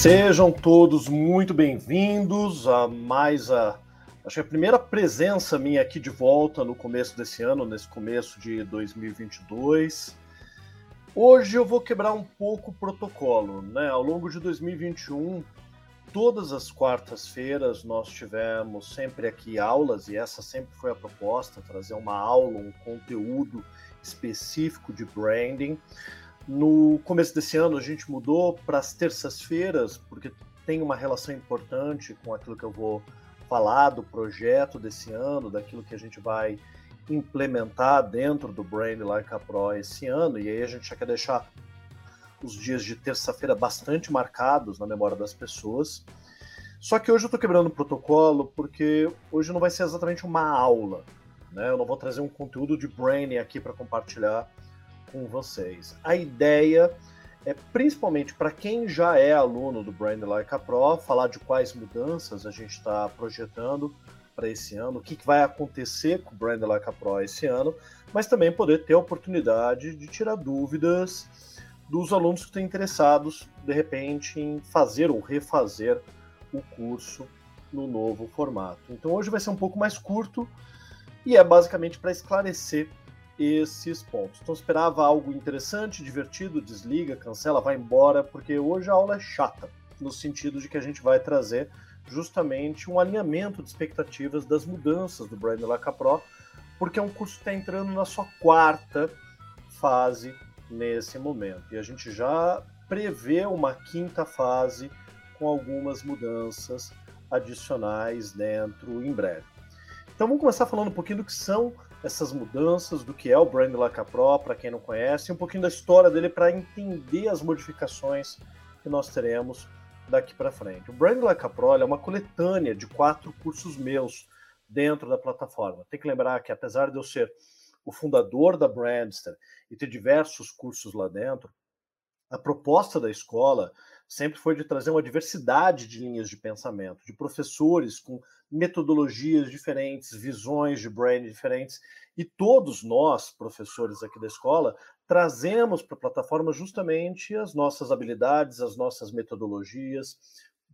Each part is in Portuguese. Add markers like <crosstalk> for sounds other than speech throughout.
Sejam todos muito bem-vindos a mais a acho que a primeira presença minha aqui de volta no começo desse ano, nesse começo de 2022. Hoje eu vou quebrar um pouco o protocolo, né? Ao longo de 2021, todas as quartas-feiras nós tivemos sempre aqui aulas e essa sempre foi a proposta, trazer uma aula, um conteúdo específico de branding. No começo desse ano, a gente mudou para as terças-feiras, porque tem uma relação importante com aquilo que eu vou falar do projeto desse ano, daquilo que a gente vai implementar dentro do Brand Like a Pro esse ano, e aí a gente já quer deixar os dias de terça-feira bastante marcados na memória das pessoas. Só que hoje eu estou quebrando o protocolo porque hoje não vai ser exatamente uma aula, né? Eu não vou trazer um conteúdo de branding aqui para compartilhar com vocês. A ideia é principalmente para quem já é aluno do Brand Like a Pro, falar de quais mudanças a gente está projetando para esse ano, o que, que, vai acontecer com o Brand Like a Pro esse ano, mas também poder ter a oportunidade de tirar dúvidas dos alunos que estão interessados, de repente, em fazer ou refazer o curso no novo formato. Então hoje vai ser um pouco mais curto e é basicamente para esclarecer esses pontos. Então esperava algo interessante, divertido, desliga, cancela, vai embora, porque hoje a aula é chata, no sentido de que a gente vai trazer justamente um alinhamento de expectativas das mudanças do Brand Laca Pro, porque é um curso que está entrando na sua quarta fase nesse momento. E a gente já prevê uma quinta fase com algumas mudanças adicionais dentro em breve. Então vamos começar falando um pouquinho do que são essas mudanças, do que é o Brand Laca Pro, para quem não conhece, um pouquinho da história dele para entender as modificações que nós teremos daqui para frente. O Brand Laca Pro é uma coletânea de quatro cursos meus dentro da plataforma. Tem que lembrar que apesar de eu ser o fundador da Brandster e ter diversos cursos lá dentro, a proposta da escola sempre foi de trazer uma diversidade de linhas de pensamento, de professores com metodologias diferentes, visões de brand diferentes, e todos nós, professores aqui da escola, trazemos para a plataforma justamente as nossas habilidades, as nossas metodologias,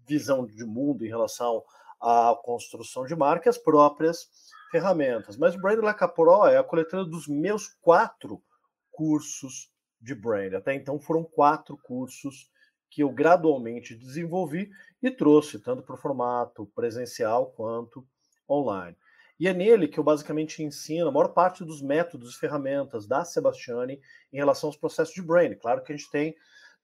visão de mundo em relação à construção de marca, as próprias ferramentas. Mas o Brand Like Pro é a coletânea dos meus quatro cursos de brand. Até então foram quatro cursos que eu gradualmente desenvolvi e trouxe tanto para o formato presencial quanto online. E é nele que eu basicamente ensino a maior parte dos métodos e ferramentas da Sebastiani em relação aos processos de brand. Claro que a gente tem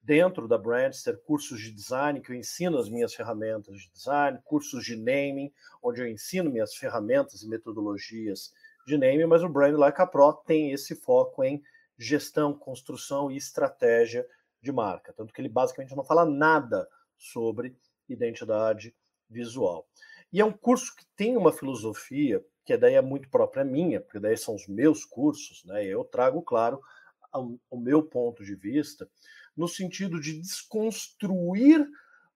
dentro da Brandster cursos de design que eu ensino as minhas ferramentas de design, cursos de naming, onde eu ensino minhas ferramentas e metodologias de naming, mas o Brand Like a Pro tem esse foco em gestão, construção e estratégia de marca. Tanto que ele basicamente não fala nada sobre identidade visual. E é um curso que tem uma filosofia que daí é muito própria minha, porque daí são os meus cursos, né? Eu trago, claro, o meu ponto de vista, no sentido de desconstruir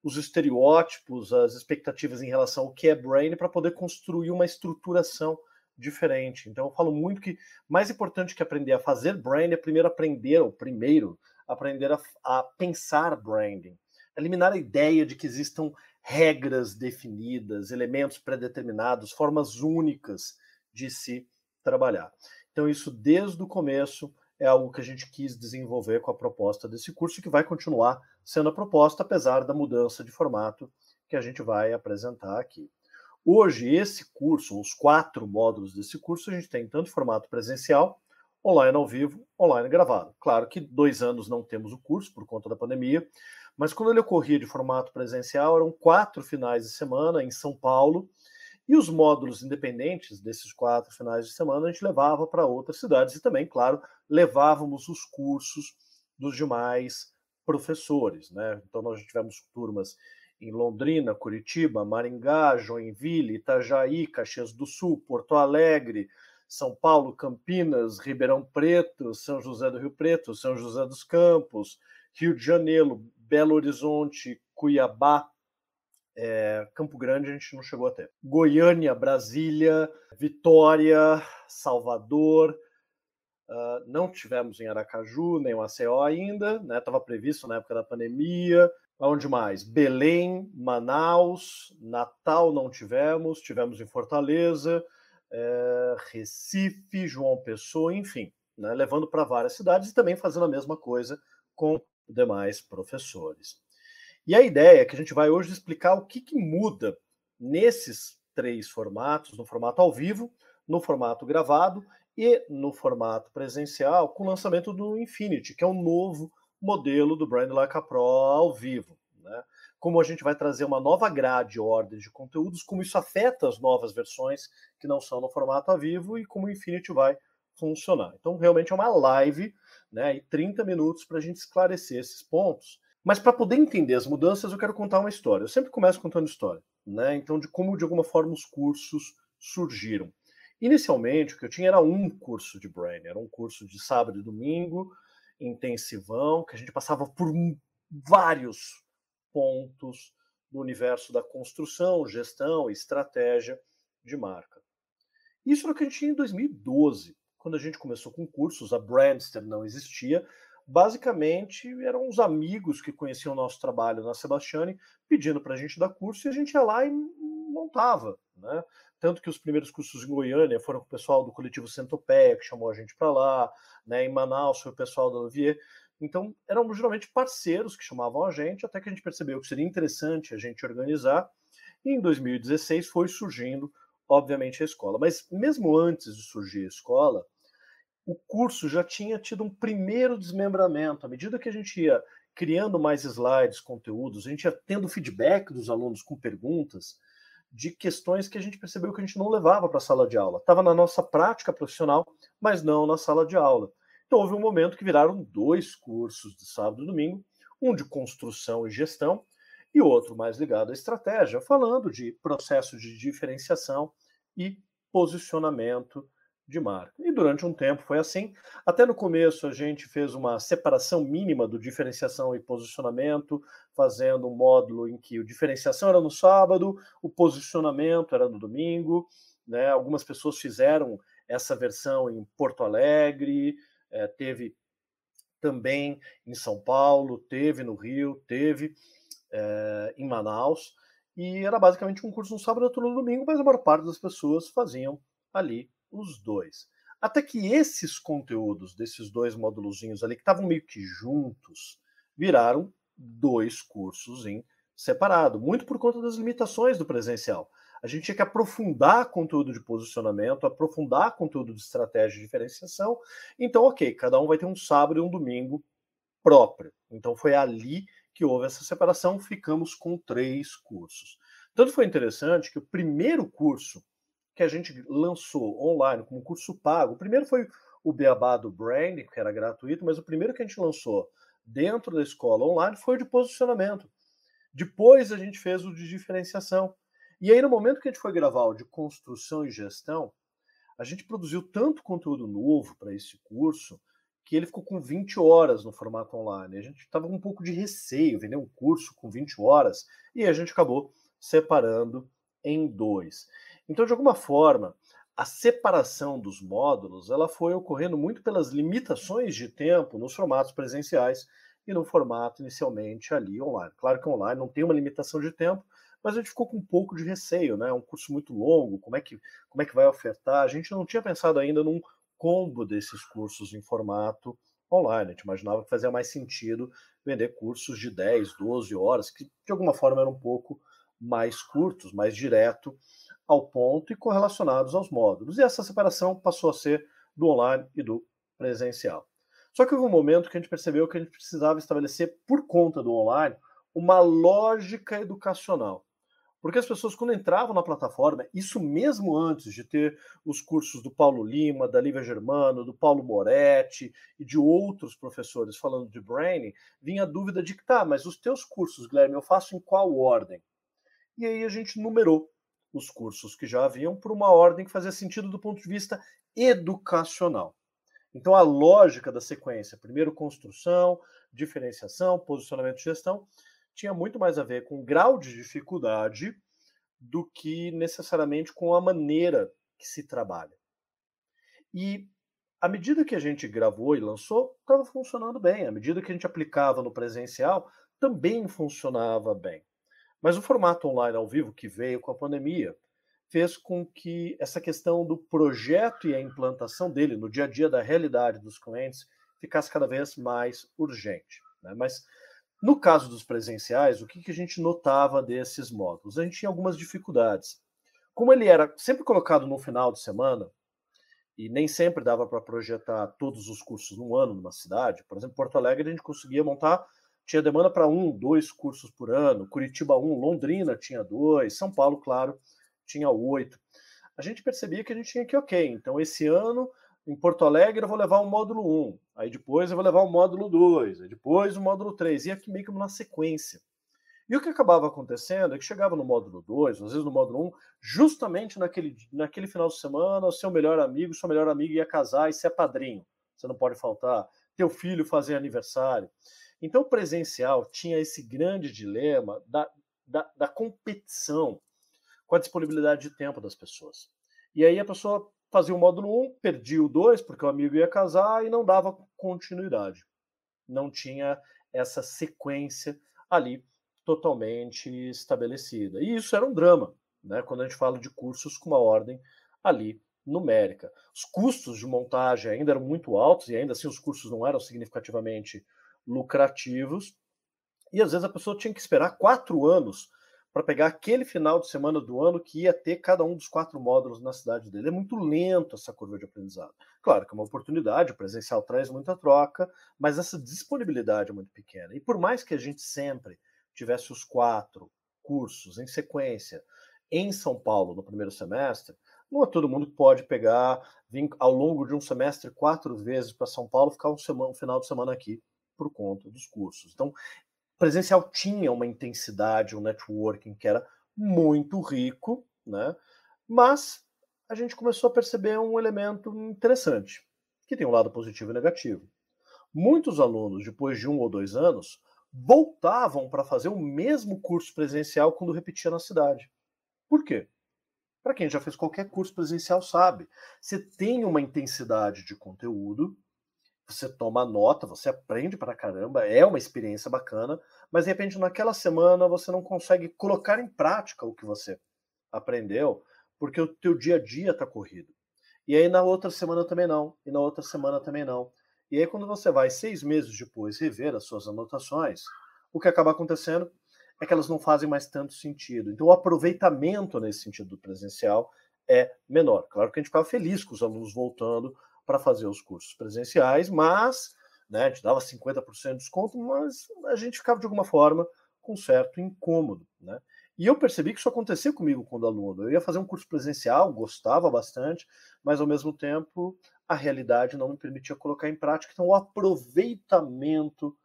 os estereótipos, as expectativas em relação ao que é brand, para poder construir uma estruturação diferente. Então eu falo muito que mais importante que aprender a fazer brand é primeiro aprender, ou primeiro aprender a, a pensar branding, eliminar a ideia de que existam regras definidas, elementos pré-determinados, formas únicas de se trabalhar. Então isso desde o começo é algo que a gente quis desenvolver com a proposta desse curso que vai continuar sendo a proposta apesar da mudança de formato que a gente vai apresentar aqui. Hoje, esse curso, os quatro módulos desse curso, a gente tem tanto formato presencial, online ao vivo, online gravado. Claro que dois anos não temos o curso por conta da pandemia, mas quando ele ocorria de formato presencial, eram quatro finais de semana em São Paulo, e os módulos independentes desses quatro finais de semana a gente levava para outras cidades e também, claro, levávamos os cursos dos demais professores. Né? Então, nós tivemos turmas em Londrina, Curitiba, Maringá, Joinville, Itajaí, Caxias do Sul, Porto Alegre, São Paulo, Campinas, Ribeirão Preto, São José do Rio Preto, São José dos Campos, Rio de Janeiro, Belo Horizonte, Cuiabá, é, Campo Grande a gente não chegou até. Goiânia, Brasília, Vitória, Salvador. Uh, não tivemos em Aracaju nem Maceió ainda, né? Estava previsto na época da pandemia Onde mais? Belém, Manaus, Natal não tivemos, tivemos em Fortaleza, é, Recife, João Pessoa, enfim, né, levando para várias cidades e também fazendo a mesma coisa com demais professores. E a ideia é que a gente vai hoje explicar o que, que muda nesses três formatos, no formato ao vivo, no formato gravado e no formato presencial, com o lançamento do Infinity, que é um novo modelo do Brand Like a Pro ao vivo. Né? Como a gente vai trazer uma nova grade ordem de conteúdos, como isso afeta as novas versões que não são no formato ao vivo e como o Infinity vai funcionar. Então, realmente é uma live né, e 30 minutos para a gente esclarecer esses pontos. Mas para poder entender as mudanças, eu quero contar uma história. Eu sempre começo contando história, né? Então, de como de alguma forma os cursos surgiram. Inicialmente, o que eu tinha era um curso de Brain, era um curso de sábado e domingo, intensivão, que a gente passava por vários pontos do universo da construção, gestão, estratégia de marca. Isso era o que a gente tinha em 2012, quando a gente começou com cursos, a Brandster não existia. Basicamente, eram os amigos que conheciam o nosso trabalho na Sebastiane pedindo para a gente dar curso e a gente ia lá e montava. Né? Tanto que os primeiros cursos em Goiânia foram com o pessoal do coletivo Centopeia, que chamou a gente para lá, né? em Manaus foi o pessoal da Luvier. Então, eram geralmente parceiros que chamavam a gente, até que a gente percebeu que seria interessante a gente organizar. E em 2016 foi surgindo, obviamente, a escola. Mas mesmo antes de surgir a escola, o curso já tinha tido um primeiro desmembramento. À medida que a gente ia criando mais slides, conteúdos, a gente ia tendo feedback dos alunos com perguntas, de questões que a gente percebeu que a gente não levava para a sala de aula. Estava na nossa prática profissional, mas não na sala de aula. Então houve um momento que viraram dois cursos de sábado e domingo, um de construção e gestão e outro mais ligado à estratégia, falando de processo de diferenciação e posicionamento de marca. E durante um tempo foi assim. Até no começo a gente fez uma separação mínima do diferenciação e posicionamento, fazendo um módulo em que o diferenciação era no sábado, o posicionamento era no domingo. Né? Algumas pessoas fizeram essa versão em Porto Alegre, é, teve também em São Paulo, teve no Rio, teve é, em Manaus. E era basicamente um curso no sábado, outro no domingo, mas a maior parte das pessoas faziam ali os dois. Até que esses conteúdos desses dois módulozinhos ali, que estavam meio que juntos, viraram dois cursos em separado, muito por conta das limitações do presencial. A gente tinha que aprofundar conteúdo de posicionamento, aprofundar conteúdo de estratégia de diferenciação. Então, ok, cada um vai ter um sábado e um domingo próprio. Então, foi ali que houve essa separação, ficamos com três cursos. Tanto foi interessante que o primeiro curso que a gente lançou online como curso pago. O primeiro foi o Beabá do Brand, que era gratuito, mas o primeiro que a gente lançou dentro da escola online foi o de posicionamento. Depois a gente fez o de diferenciação. E aí, no momento que a gente foi gravar o de construção e gestão, a gente produziu tanto conteúdo novo para esse curso que ele ficou com 20 horas no formato online. A gente estava com um pouco de receio, vender um curso com 20 horas, e a gente acabou separando em dois. Então, de alguma forma, a separação dos módulos ela foi ocorrendo muito pelas limitações de tempo nos formatos presenciais e no formato inicialmente ali online. Claro que online não tem uma limitação de tempo, mas a gente ficou com um pouco de receio, né? É um curso muito longo, como é que como é que vai ofertar? A gente não tinha pensado ainda num combo desses cursos em formato online. A gente imaginava que fazia mais sentido vender cursos de 10, 12 horas, que de alguma forma eram um pouco mais curtos, mais direto ao ponto e correlacionados aos módulos. E essa separação passou a ser do online e do presencial. Só que houve um momento que a gente percebeu que a gente precisava estabelecer, por conta do online, uma lógica educacional. Porque as pessoas, quando entravam na plataforma, isso mesmo antes de ter os cursos do Paulo Lima, da Lívia Germano, do Paulo Moretti e de outros professores falando de branding, vinha a dúvida de que tá, mas os teus cursos, Guilherme, eu faço em qual ordem? E aí a gente numerou os cursos que já haviam por uma ordem que fazia sentido do ponto de vista educacional. Então, a lógica da sequência, primeiro construção, diferenciação, posicionamento e gestão, tinha muito mais a ver com o grau de dificuldade do que necessariamente com a maneira que se trabalha. E à medida que a gente gravou e lançou, estava funcionando bem. À medida que a gente aplicava no presencial, também funcionava bem. Mas o formato online ao vivo que veio com a pandemia fez com que essa questão do projeto e a implantação dele no dia a dia da realidade dos clientes ficasse cada vez mais urgente. Né? Mas no caso dos presenciais, o que, que a gente notava desses módulos? A gente tinha algumas dificuldades. Como ele era sempre colocado no final de semana, e nem sempre dava para projetar todos os cursos num ano numa cidade, por exemplo, Porto Alegre a gente conseguia montar, tinha demanda para um, dois cursos por ano, Curitiba um, Londrina tinha dois, São Paulo, claro, tinha oito. A gente percebia que a gente tinha que, ok, então esse ano em Porto Alegre eu vou levar o módulo 1, aí depois eu vou levar o módulo 2, aí depois o módulo 3, e aqui meio que uma sequência. E o que acabava acontecendo é que chegava no módulo 2, às vezes no módulo 1, um, justamente naquele, naquele final de semana, o seu melhor amigo, sua melhor amiga ia casar e ser padrinho. Você não pode faltar. Teu filho fazer aniversário. Então, o presencial tinha esse grande dilema da, da, da competição com a disponibilidade de tempo das pessoas. E aí a pessoa fazia o módulo 1, perdia o 2, porque o amigo ia casar e não dava continuidade. Não tinha essa sequência ali totalmente estabelecida. E isso era um drama, né, quando a gente fala de cursos com uma ordem ali numérica. Os custos de montagem ainda eram muito altos, e ainda assim os cursos não eram significativamente lucrativos, e às vezes a pessoa tinha que esperar quatro anos para pegar aquele final de semana do ano que ia ter cada um dos quatro módulos na cidade dele. É muito lento essa curva de aprendizado. Claro que é uma oportunidade, o presencial traz muita troca, mas essa disponibilidade é muito pequena. E por mais que a gente sempre tivesse os quatro cursos em sequência em São Paulo no primeiro semestre, não é todo mundo que pode pegar, vir ao longo de um semestre quatro vezes para São Paulo, ficar um, semana, um final de semana aqui por conta dos cursos. Então, presencial tinha uma intensidade, um networking que era muito rico, né? Mas a gente começou a perceber um elemento interessante, que tem um lado positivo e negativo. Muitos alunos, depois de um ou dois anos, voltavam para fazer o mesmo curso presencial quando repetia na cidade. Por quê? Para quem já fez qualquer curso presencial sabe, você tem uma intensidade de conteúdo você toma nota, você aprende para caramba, é uma experiência bacana, mas de repente naquela semana você não consegue colocar em prática o que você aprendeu, porque o teu dia a dia está corrido. E aí na outra semana também não, e na outra semana também não. E aí quando você vai seis meses depois rever as suas anotações, o que acaba acontecendo é que elas não fazem mais tanto sentido. Então o aproveitamento nesse sentido do presencial é menor. Claro que a gente ficava feliz com os alunos voltando para fazer os cursos presenciais, mas né, gente dava 50% de desconto, mas a gente ficava de alguma forma com certo incômodo. Né? E eu percebi que isso acontecia comigo quando aluno. Eu ia fazer um curso presencial, gostava bastante, mas ao mesmo tempo a realidade não me permitia colocar em prática, então o aproveitamento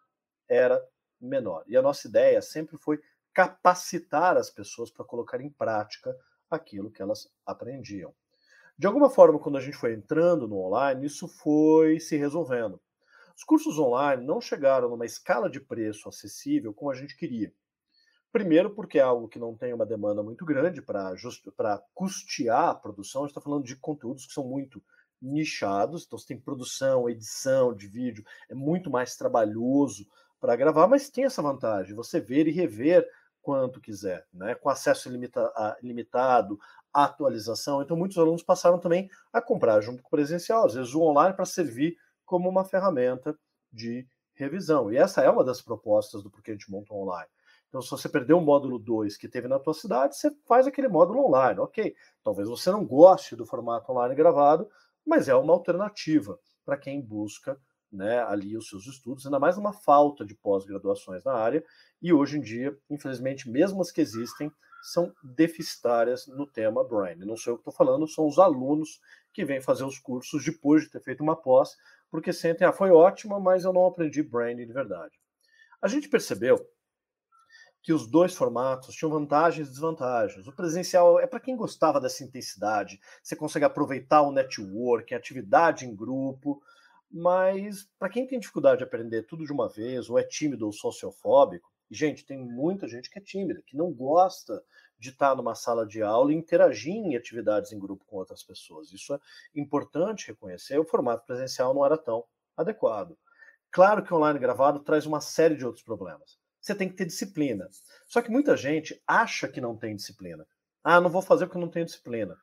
era menor. E a nossa ideia sempre foi capacitar as pessoas para colocar em prática aquilo que elas aprendiam. De alguma forma, quando a gente foi entrando no online, isso foi se resolvendo. Os cursos online não chegaram numa escala de preço acessível como a gente queria. Primeiro, porque é algo que não tem uma demanda muito grande para custear a produção. A gente está falando de conteúdos que são muito nichados, então você tem produção, edição de vídeo, é muito mais trabalhoso para gravar, mas tem essa vantagem, você ver e rever quanto quiser, né? com acesso ilimita atualização. Então, muitos alunos passaram também a comprar junto com o presencial, às vezes o online para servir como uma ferramenta de revisão. E essa é uma das propostas do Porquê a gente monta online. Então, se você perdeu o módulo 2 que teve na tua cidade, você faz aquele módulo online. Ok, talvez você não goste do formato online gravado, mas é uma alternativa para quem busca né, ali os seus estudos, ainda mais numa falta de pós-graduações na área. E hoje em dia, infelizmente, mesmo as que existem, são deficitárias no tema Brain. Não sei o que estou falando, são os alunos que vêm fazer os cursos depois de ter feito uma pós, porque sentem, ah, foi ótima, mas eu não aprendi Brain de verdade. A gente percebeu que os dois formatos tinham vantagens e desvantagens. O presencial é para quem gostava dessa intensidade, você consegue aproveitar o network, a atividade em grupo, mas para quem tem dificuldade de aprender tudo de uma vez, ou é tímido ou sociofóbico, gente, tem muita gente que é tímida, que não gosta de estar numa sala de aula e interagir em atividades em grupo com outras pessoas. Isso é importante reconhecer. O formato presencial não era tão adequado. Claro que online gravado traz uma série de outros problemas. você tem que ter disciplina. Só que muita gente acha que não tem disciplina. Ah, não vou fazer porque não tenho disciplina.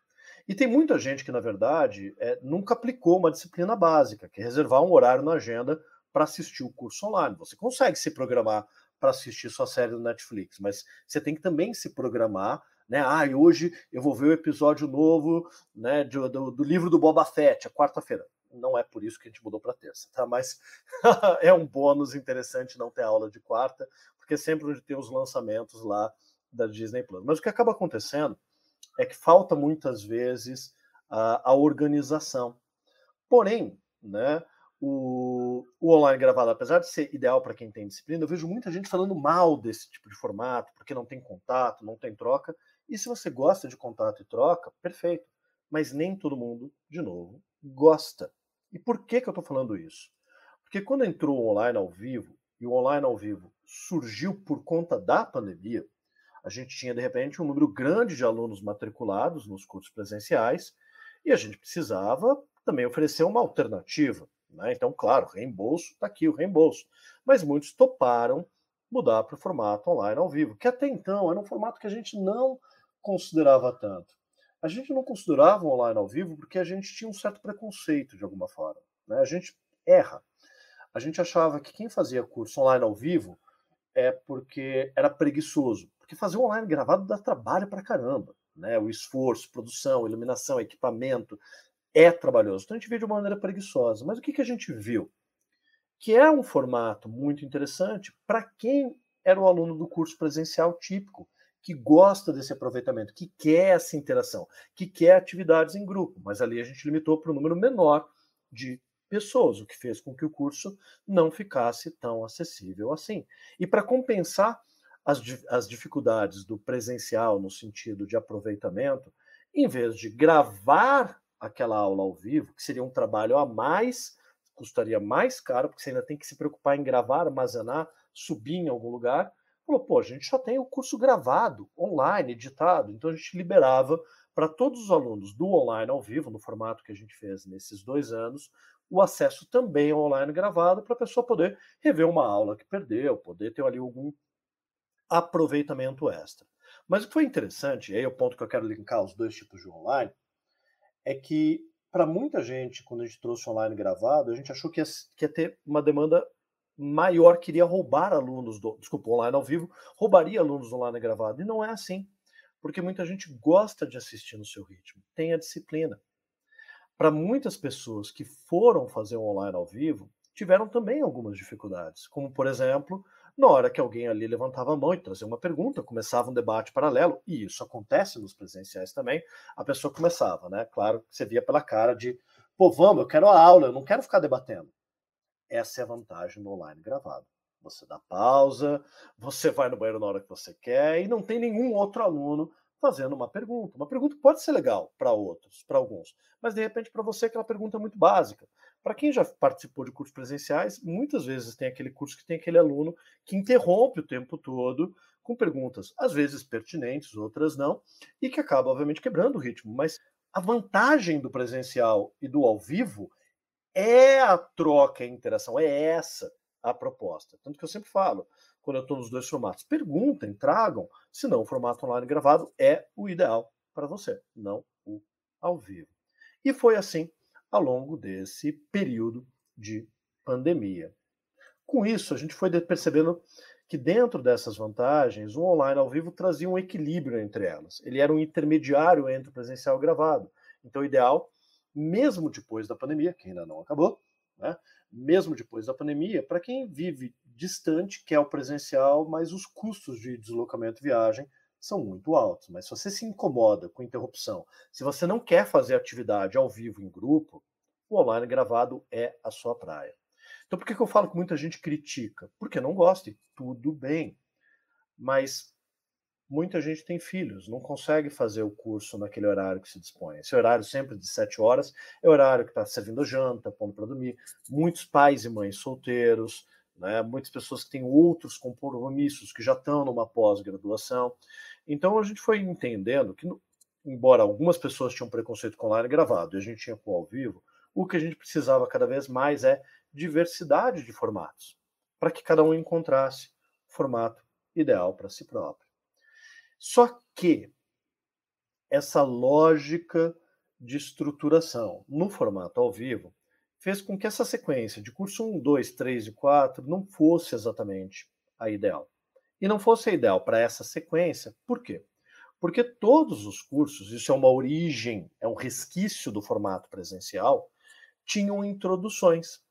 E tem muita gente que, na verdade, é, nunca aplicou uma disciplina básica, que é reservar um horário na agenda para assistir o curso online. Você consegue se programar para assistir sua série do Netflix, mas você tem que também se programar né? Ah, e hoje eu vou ver o episódio novo né, do, do, do livro do Boba Fett, a quarta-feira. Não é por isso que a gente mudou para terça, tá? Mas <laughs> é um bônus interessante não ter aula de quarta, porque sempre onde tem os lançamentos lá da Disney Plus. Mas o que acaba acontecendo é que falta muitas vezes a, a organização. Porém, né, o, o, online gravado, apesar de ser ideal para quem tem disciplina, eu vejo muita gente falando mal desse tipo de formato, porque não tem contato, não tem troca. E se você gosta de contato e troca, perfeito. Mas nem todo mundo, de novo, gosta. E por que, que eu estou falando isso? Porque quando entrou o online ao vivo, e o online ao vivo surgiu por conta da pandemia, a gente tinha, de repente, um número grande de alunos matriculados nos cursos presenciais, e a gente precisava também oferecer uma alternativa. Né? Então, claro, reembolso, está aqui o reembolso. Mas muitos toparam mudar para o formato online ao vivo, que até então era um formato que a gente não considerava tanto? A gente não considerava online ao vivo porque a gente tinha um certo preconceito de alguma forma. Né? A gente erra. A gente achava que quem fazia curso online ao vivo é porque era preguiçoso. Porque fazer online gravado dá trabalho para caramba. Né? O esforço, produção, iluminação, equipamento é trabalhoso. Então a gente vê de uma maneira preguiçosa. Mas o que, que a gente viu? Que é um formato muito interessante para quem era o aluno do curso presencial típico que gosta desse aproveitamento, que quer essa interação, que quer atividades em grupo, mas ali a gente limitou para um número menor de pessoas, o que fez com que o curso não ficasse tão acessível assim. E para compensar as, as dificuldades do presencial no sentido de aproveitamento, em vez de gravar aquela aula ao vivo, que seria um trabalho a mais, custaria mais caro, porque você ainda tem que se preocupar em gravar, armazenar, subir em algum lugar, Falou, pô, a gente já tem o curso gravado, online, editado, então a gente liberava para todos os alunos do online ao vivo, no formato que a gente fez nesses dois anos, o acesso também ao online gravado para a pessoa poder rever uma aula que perdeu, poder ter ali algum aproveitamento extra. Mas o que foi interessante, e aí é o ponto que eu quero linkar os dois tipos de online, é que para muita gente, quando a gente trouxe online gravado, a gente achou que ia, que ia ter uma demanda maior queria roubar alunos do, desculpa, online ao vivo, roubaria alunos online gravado. E não é assim, porque muita gente gosta de assistir no seu ritmo, tem a disciplina. Para muitas pessoas que foram fazer o online ao vivo, tiveram também algumas dificuldades, como por exemplo, na hora que alguém ali levantava a mão e trazia uma pergunta, começava um debate paralelo, e isso acontece nos presenciais também, a pessoa começava, né? Claro que você via pela cara de, pô, vamos, eu quero a aula, eu não quero ficar debatendo. Essa é a vantagem do online gravado. Você dá pausa, você vai no banheiro na hora que você quer e não tem nenhum outro aluno fazendo uma pergunta. Uma pergunta pode ser legal para outros, para alguns, mas de repente para você aquela pergunta é muito básica. Para quem já participou de cursos presenciais, muitas vezes tem aquele curso que tem aquele aluno que interrompe o tempo todo com perguntas, às vezes pertinentes, outras não, e que acaba, obviamente, quebrando o ritmo. Mas a vantagem do presencial e do ao vivo é a troca, a interação, é essa a proposta. Tanto que eu sempre falo, quando eu estou nos dois formatos, perguntem, tragam, senão o formato online gravado é o ideal para você, não o ao vivo. E foi assim ao longo desse período de pandemia. Com isso, a gente foi percebendo que dentro dessas vantagens, o online ao vivo trazia um equilíbrio entre elas. Ele era um intermediário entre o presencial e o gravado. Então, o ideal mesmo depois da pandemia, que ainda não acabou, né? mesmo depois da pandemia, para quem vive distante, quer o presencial, mas os custos de deslocamento e viagem são muito altos. Mas se você se incomoda com interrupção, se você não quer fazer atividade ao vivo em grupo, o online gravado é a sua praia. Então por que, eu falo que muita gente critica? Porque não gosta, e tudo bem. Mas muita gente tem filhos, não consegue fazer o curso naquele horário que se dispõe. Esse horário sempre de sete horas é horário que está servindo janta, pondo para dormir. Muitos pais e mães solteiros, né, muitas pessoas que têm outros compromissos, que já estão numa pós-graduação. Então a gente foi entendendo que, embora algumas pessoas tinham preconceito com online gravado e a gente tinha com ao vivo, o que a gente precisava cada vez mais é diversidade de formatos, para que cada um encontrasse formato ideal para si próprio. Só que essa lógica de estruturação no formato ao vivo fez com que essa sequência de curso 1, 2, 3 e 4 não fosse exatamente a ideal. E não fosse ideal para essa sequência, por quê? Porque todos os cursos, isso é uma origem, é um resquício do formato presencial, tinham introduções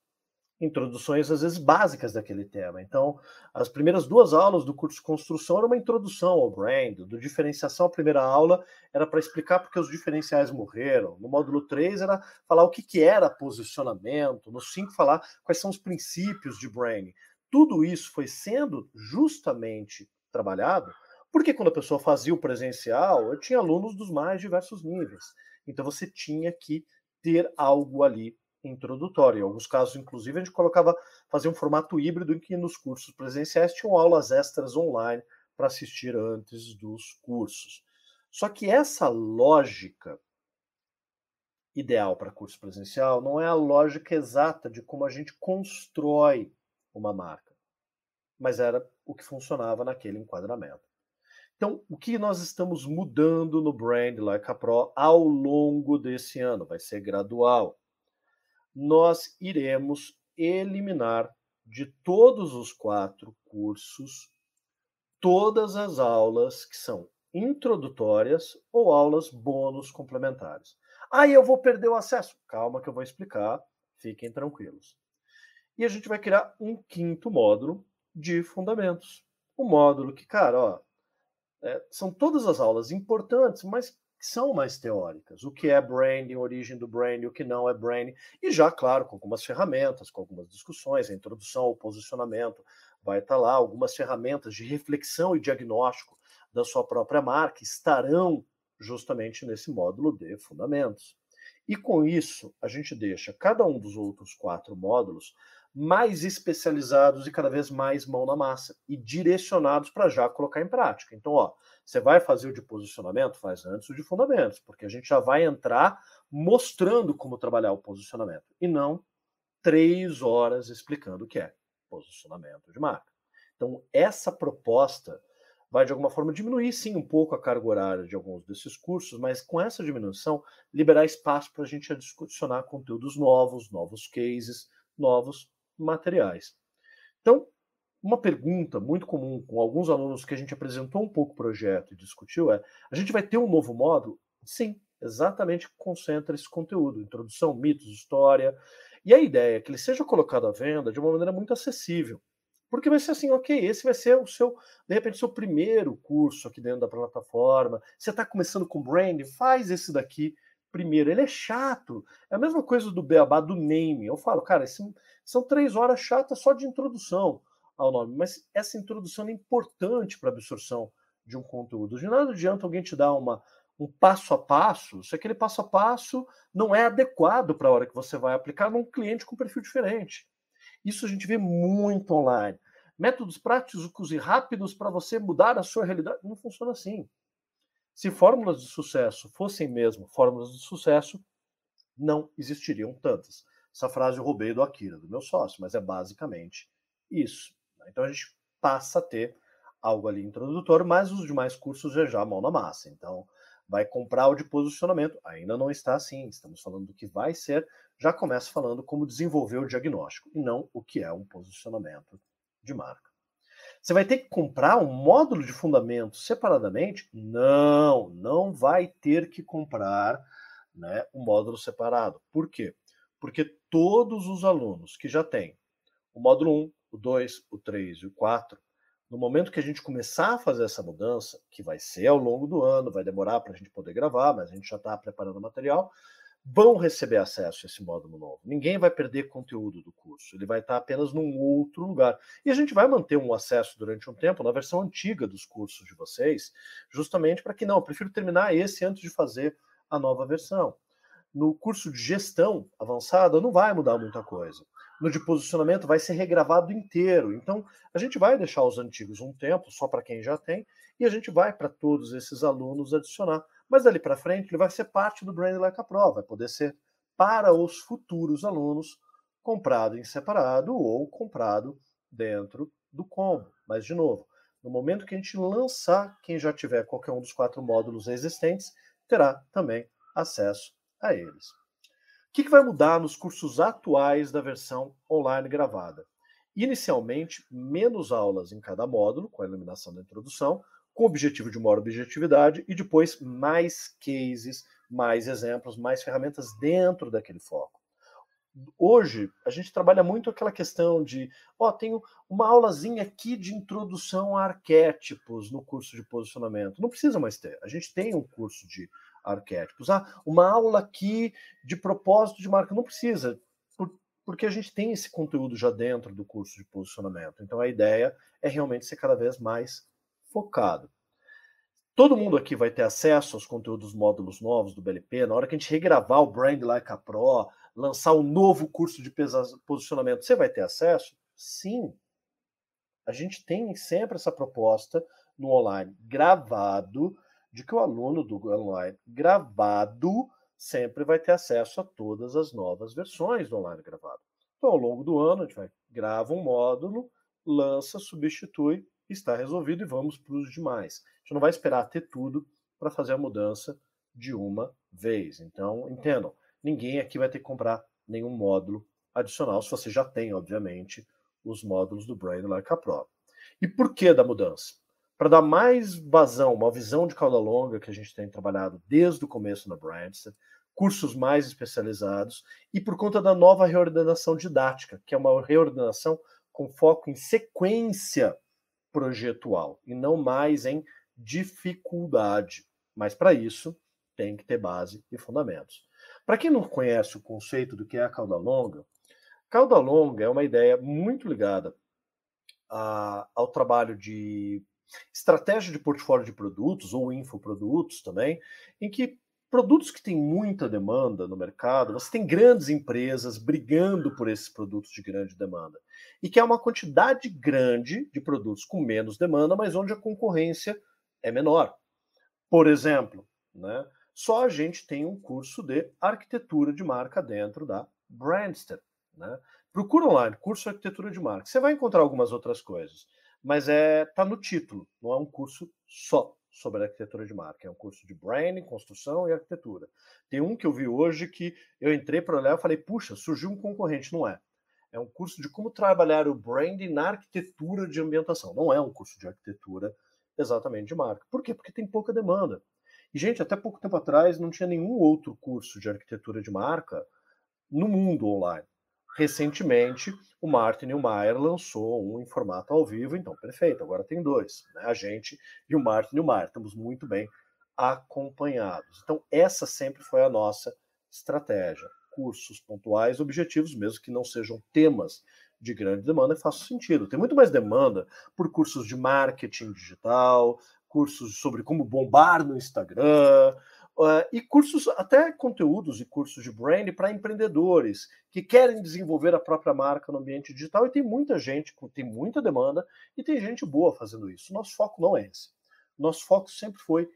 introduções, às vezes, básicas daquele tema. Então, as primeiras duas aulas do curso de construção era uma introdução ao brand, do diferenciação, a primeira aula era para explicar porque os diferenciais morreram. No módulo 3 era falar o que, que era posicionamento, no 5 falar quais são os princípios de branding. Tudo isso foi sendo justamente trabalhado porque quando a pessoa fazia o presencial, eu tinha alunos dos mais diversos níveis. Então você tinha que ter algo ali introdutório. Em alguns casos, inclusive, a gente colocava, fazia um formato híbrido em que nos cursos presenciais tinham aulas extras online para assistir antes dos cursos. Só que essa lógica ideal para curso presencial não é a lógica exata de como a gente constrói uma marca, mas era o que funcionava naquele enquadramento. Então, o que nós estamos mudando no Brand Like a Pro ao longo desse ano? Vai ser gradual nós iremos eliminar de todos os quatro cursos todas as aulas que são introdutórias ou aulas bônus complementares. Aí eu vou perder o acesso. Calma que eu vou explicar, fiquem tranquilos. E a gente vai criar um quinto módulo de fundamentos. Um módulo que, cara, ó, é, são todas as aulas importantes, mas que são mais teóricas. O que é branding, origem do branding, o que não é branding. E já, claro, com algumas ferramentas, com algumas discussões, a introdução ao posicionamento vai estar lá, algumas ferramentas de reflexão e diagnóstico da sua própria marca estarão justamente nesse módulo de fundamentos. E com isso, a gente deixa cada um dos outros quatro módulos mais especializados e cada vez mais mão na massa e direcionados para já colocar em prática. Então, ó, você vai fazer o de posicionamento, faz antes o de fundamentos, porque a gente já vai entrar mostrando como trabalhar o posicionamento e não três horas explicando o que é posicionamento de marca. Então, essa proposta vai de alguma forma diminuir sim um pouco a carga horária de alguns desses cursos, mas com essa diminuição liberar espaço para a gente adicionar conteúdos novos, novos cases, novos materiais. Então, uma pergunta muito comum com alguns alunos que a gente apresentou um pouco o projeto e discutiu é: a gente vai ter um novo módulo? Sim, exatamente concentra esse conteúdo, introdução, mitos, história. E a ideia é que ele seja colocado à venda de uma maneira muito acessível. Porque vai ser assim, ok, esse vai ser o seu, de repente, seu primeiro curso aqui dentro da plataforma. Você está começando com branding, faz esse daqui primeiro. Ele é chato. É a mesma coisa do beabá do name. Eu falo, cara, esse, são três horas chatas só de introdução ao nome, mas essa introdução é importante para a absorção de um conteúdo. De nada adianta alguém te dar uma, um passo a passo, se aquele passo a passo não é adequado para a hora que você vai aplicar num cliente com perfil diferente. Isso a gente vê muito online. Métodos práticos e rápidos para você mudar a sua realidade. Não funciona assim. Se fórmulas de sucesso fossem mesmo fórmulas de sucesso, não existiriam tantas. Essa frase eu roubei do Akira, do meu sócio, mas é basicamente isso. Né? Então a gente passa a ter algo ali introdutório, mas os demais cursos já já mão na massa. Então vai comprar o de posicionamento, ainda não está assim, estamos falando do que vai ser, já começa falando como desenvolver o diagnóstico e não o que é um posicionamento de marca. Você vai ter que comprar um módulo de fundamentos separadamente? Não, não vai ter que comprar né, um módulo separado. Por quê? Porque todos os alunos que já têm o módulo 1, o 2, o 3 e o 4, no momento que a gente começar a fazer essa mudança, que vai ser ao longo do ano, vai demorar para a gente poder gravar, mas a gente já está preparando o material, vão receber acesso a esse módulo novo. Ninguém vai perder conteúdo do curso, ele vai estar apenas num outro lugar. E a gente vai manter um acesso durante um tempo na versão antiga dos cursos de vocês, justamente para que não, eu prefiro terminar esse antes de fazer a nova versão. No curso de gestão avançada não vai mudar muita coisa. No de posicionamento vai ser regravado inteiro. Então, a gente vai deixar os antigos um tempo, só para quem já tem, e a gente vai para todos esses alunos adicionar mas dali para frente ele vai ser parte do Brand Like a Pro, vai poder ser para os futuros alunos comprado em separado ou comprado dentro do combo. Mas, de novo, no momento que a gente lançar, quem já tiver qualquer um dos quatro módulos existentes terá também acesso a eles. O que, vai mudar nos cursos atuais da versão online gravada? Inicialmente, menos aulas em cada módulo, com a eliminação da introdução, com o objetivo de maior objetividade, e depois mais cases, mais exemplos, mais ferramentas dentro daquele foco. Hoje, a gente trabalha muito aquela questão de, ó, tenho uma aulazinha aqui de introdução a arquétipos no curso de posicionamento. Não precisa mais ter. A gente tem um curso de arquétipos. Ah, uma aula aqui de propósito de marca. Não precisa, porque a gente tem esse conteúdo já dentro do curso de posicionamento. Então a ideia é realmente ser cada vez mais focado. Todo mundo aqui vai ter acesso aos conteúdos módulos novos do BLP. Na hora que a gente regravar o Brand Like a Pro, lançar um novo curso de posicionamento, você vai ter acesso? Sim. A gente tem sempre essa proposta no online gravado de que o aluno do online gravado sempre vai ter acesso a todas as novas versões do online gravado. Então, ao longo do ano, a gente vai grava um módulo, lança, substitui, está resolvido e vamos para os demais. A gente não vai esperar ter tudo para fazer a mudança de uma vez. Então, entendam, ninguém aqui vai ter que comprar nenhum módulo adicional, se você já tem, obviamente, os módulos do Brain Like a Pro. E por que da mudança? para dar mais vazão, uma visão de cauda longa que a gente tem trabalhado desde o começo na Brandster, cursos mais especializados e por conta da nova reordenação didática, que é uma reordenação com foco em sequência projetual e não mais em dificuldade. Mas para isso tem que ter base e fundamentos. Para quem não conhece o conceito do que é a cauda longa, cauda longa é uma ideia muito ligada a, ao trabalho de estratégia de portfólio de produtos ou infoprodutos também, em que produtos que têm muita demanda no mercado, você tem grandes empresas brigando por esses produtos de grande demanda. E que é uma quantidade grande de produtos com menos demanda, mas onde a concorrência é menor. Por exemplo, né, só a gente tem um curso de arquitetura de marca dentro da Brandster. Né? Procura online, curso de arquitetura de marca. Você vai encontrar algumas outras coisas mas é tá no título, não é um curso só sobre arquitetura de marca, é um curso de branding, construção e arquitetura. Tem um que eu vi hoje que eu entrei para olhar e falei, puxa, surgiu um concorrente, não é? É um curso de como trabalhar o branding na arquitetura de ambientação. Não é um curso de arquitetura exatamente de marca. Por quê? Porque tem pouca demanda. E, gente, até pouco tempo atrás não tinha nenhum outro curso de arquitetura de marca no mundo online. Recentemente, o Martin Neumeier lançou um em formato ao vivo, então perfeito, agora tem dois, né? a gente e o Martin Neumeier, estamos muito bem acompanhados. Então, essa sempre foi a nossa estratégia. Cursos pontuais, objetivos, mesmo que não sejam temas de grande demanda, faz sentido. Tem muito mais demanda por cursos de marketing digital, cursos sobre como bombar no Instagram, Uh, e cursos, até conteúdos e cursos de brand para empreendedores que querem desenvolver a própria marca no ambiente digital. E tem muita gente, tem muita demanda e tem gente boa fazendo isso. Nosso foco não é esse. Nosso foco sempre foi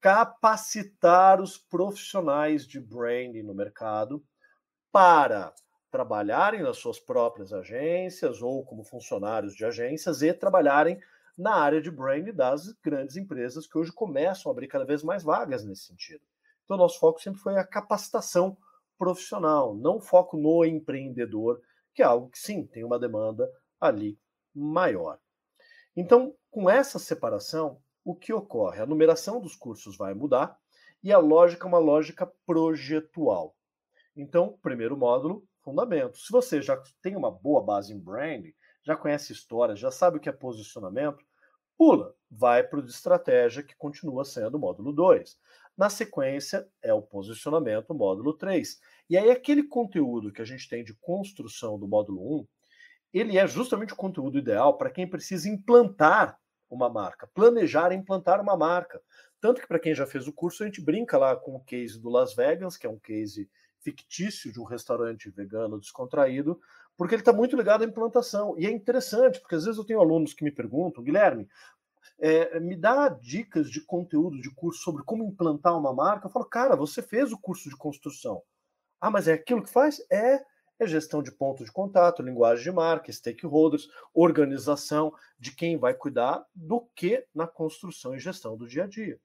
capacitar os profissionais de branding no mercado para trabalharem nas suas próprias agências ou como funcionários de agências e trabalharem na área de branding das grandes empresas que hoje começam a abrir cada vez mais vagas nesse sentido. Então, nosso foco sempre foi a capacitação profissional, não foco no empreendedor, que é algo que sim tem uma demanda ali maior. Então, com essa separação, o que ocorre? A numeração dos cursos vai mudar e a lógica é uma lógica projetual. Então, primeiro módulo, fundamentos. Se você já tem uma boa base em branding, já conhece história, já sabe o que é posicionamento, pula, vai para o de estratégia, que continua sendo o módulo 2. Na sequência, é o posicionamento, módulo 3. E aí, aquele conteúdo que a gente tem de construção do módulo 1, ele é justamente o conteúdo ideal para quem precisa implantar uma marca, planejar implantar uma marca. Tanto que, para quem já fez o curso, a gente brinca lá com o case do Las Vegas, que é um case fictício de um restaurante vegano descontraído, porque ele está muito ligado à implantação. E é interessante, porque às vezes eu tenho alunos que me perguntam, Guilherme, é, me dá dicas de conteúdo de curso sobre como implantar uma marca. Eu falo, cara, você fez o curso de construção. Ah, mas é aquilo que faz? É, é gestão de ponto de contato, linguagem de marca, stakeholders, organização de quem vai cuidar do que na construção e gestão do dia a dia.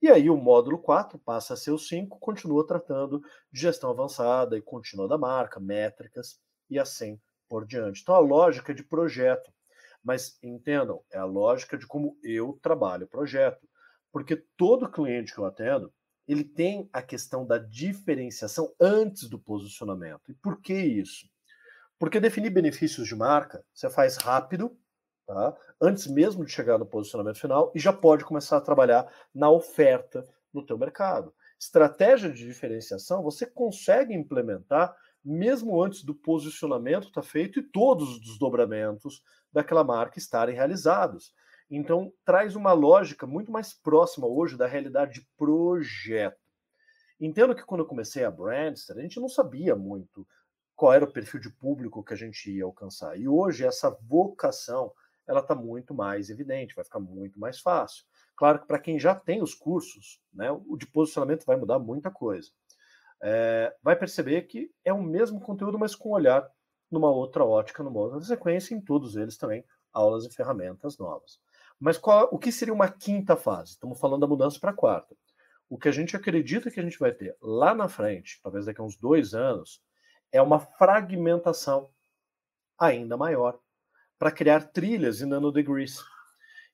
E aí o módulo 4 passa a ser o 5, continua tratando de gestão avançada e contínua da marca, métricas e assim por diante. Então a lógica de projeto, mas entendam, é a lógica de como eu trabalho o projeto, porque todo cliente que eu atendo, ele tem a questão da diferenciação antes do posicionamento. E por que isso? Porque definir benefícios de marca você faz rápido, tá? antes mesmo de chegar no posicionamento final, e já pode começar a trabalhar na oferta no teu mercado. Estratégia de diferenciação você consegue implementar mesmo antes do posicionamento estar tá feito e todos os desdobramentos daquela marca estarem realizados. Então, traz uma lógica muito mais próxima hoje da realidade de projeto. Entendo que quando eu comecei a Brandster, a gente não sabia muito qual era o perfil de público que a gente ia alcançar. E hoje essa vocação ela está muito mais evidente, vai ficar muito mais fácil. Claro que para quem já tem os cursos, né, o de posicionamento vai mudar muita coisa. É, vai perceber que é o mesmo conteúdo, mas com olhar numa outra ótica, numa outra sequência, em todos eles também aulas e ferramentas novas. Mas qual, o que seria uma quinta fase? Estamos falando da mudança para a quarta. O que a gente acredita que a gente vai ter lá na frente, talvez daqui a uns dois anos, é uma fragmentação ainda maior para criar trilhas em nanodegrees.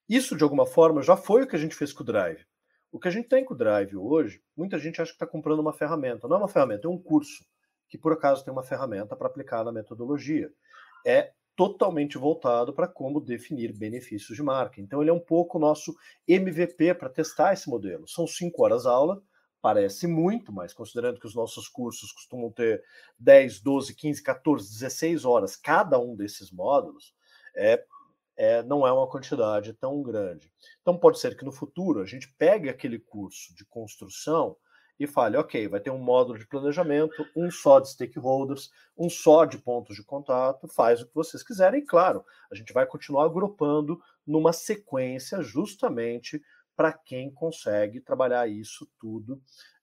Isso, de alguma forma, já foi o que a gente fez com o Drive. O que a gente tem com o Drive hoje, muita gente acha que está comprando uma ferramenta. Não é uma ferramenta, é um curso que, por acaso, tem uma ferramenta para aplicar na metodologia. É totalmente voltado para como definir benefícios de marca. Então, ele é um pouco nosso MVP para testar esse modelo. São cinco horas aula, parece muito, mas considerando que os nossos cursos costumam ter 10, 12, 15, 14, 16 horas cada um desses módulos, é, é, não é uma quantidade tão grande. Então pode ser que no futuro a gente pegue aquele curso de construção e fale, ok, vai ter um módulo de planejamento, um só de stakeholders, um só de pontos de contato, faz o que vocês quiserem, e claro, a gente vai continuar agrupando numa sequência justamente para quem consegue trabalhar isso tudo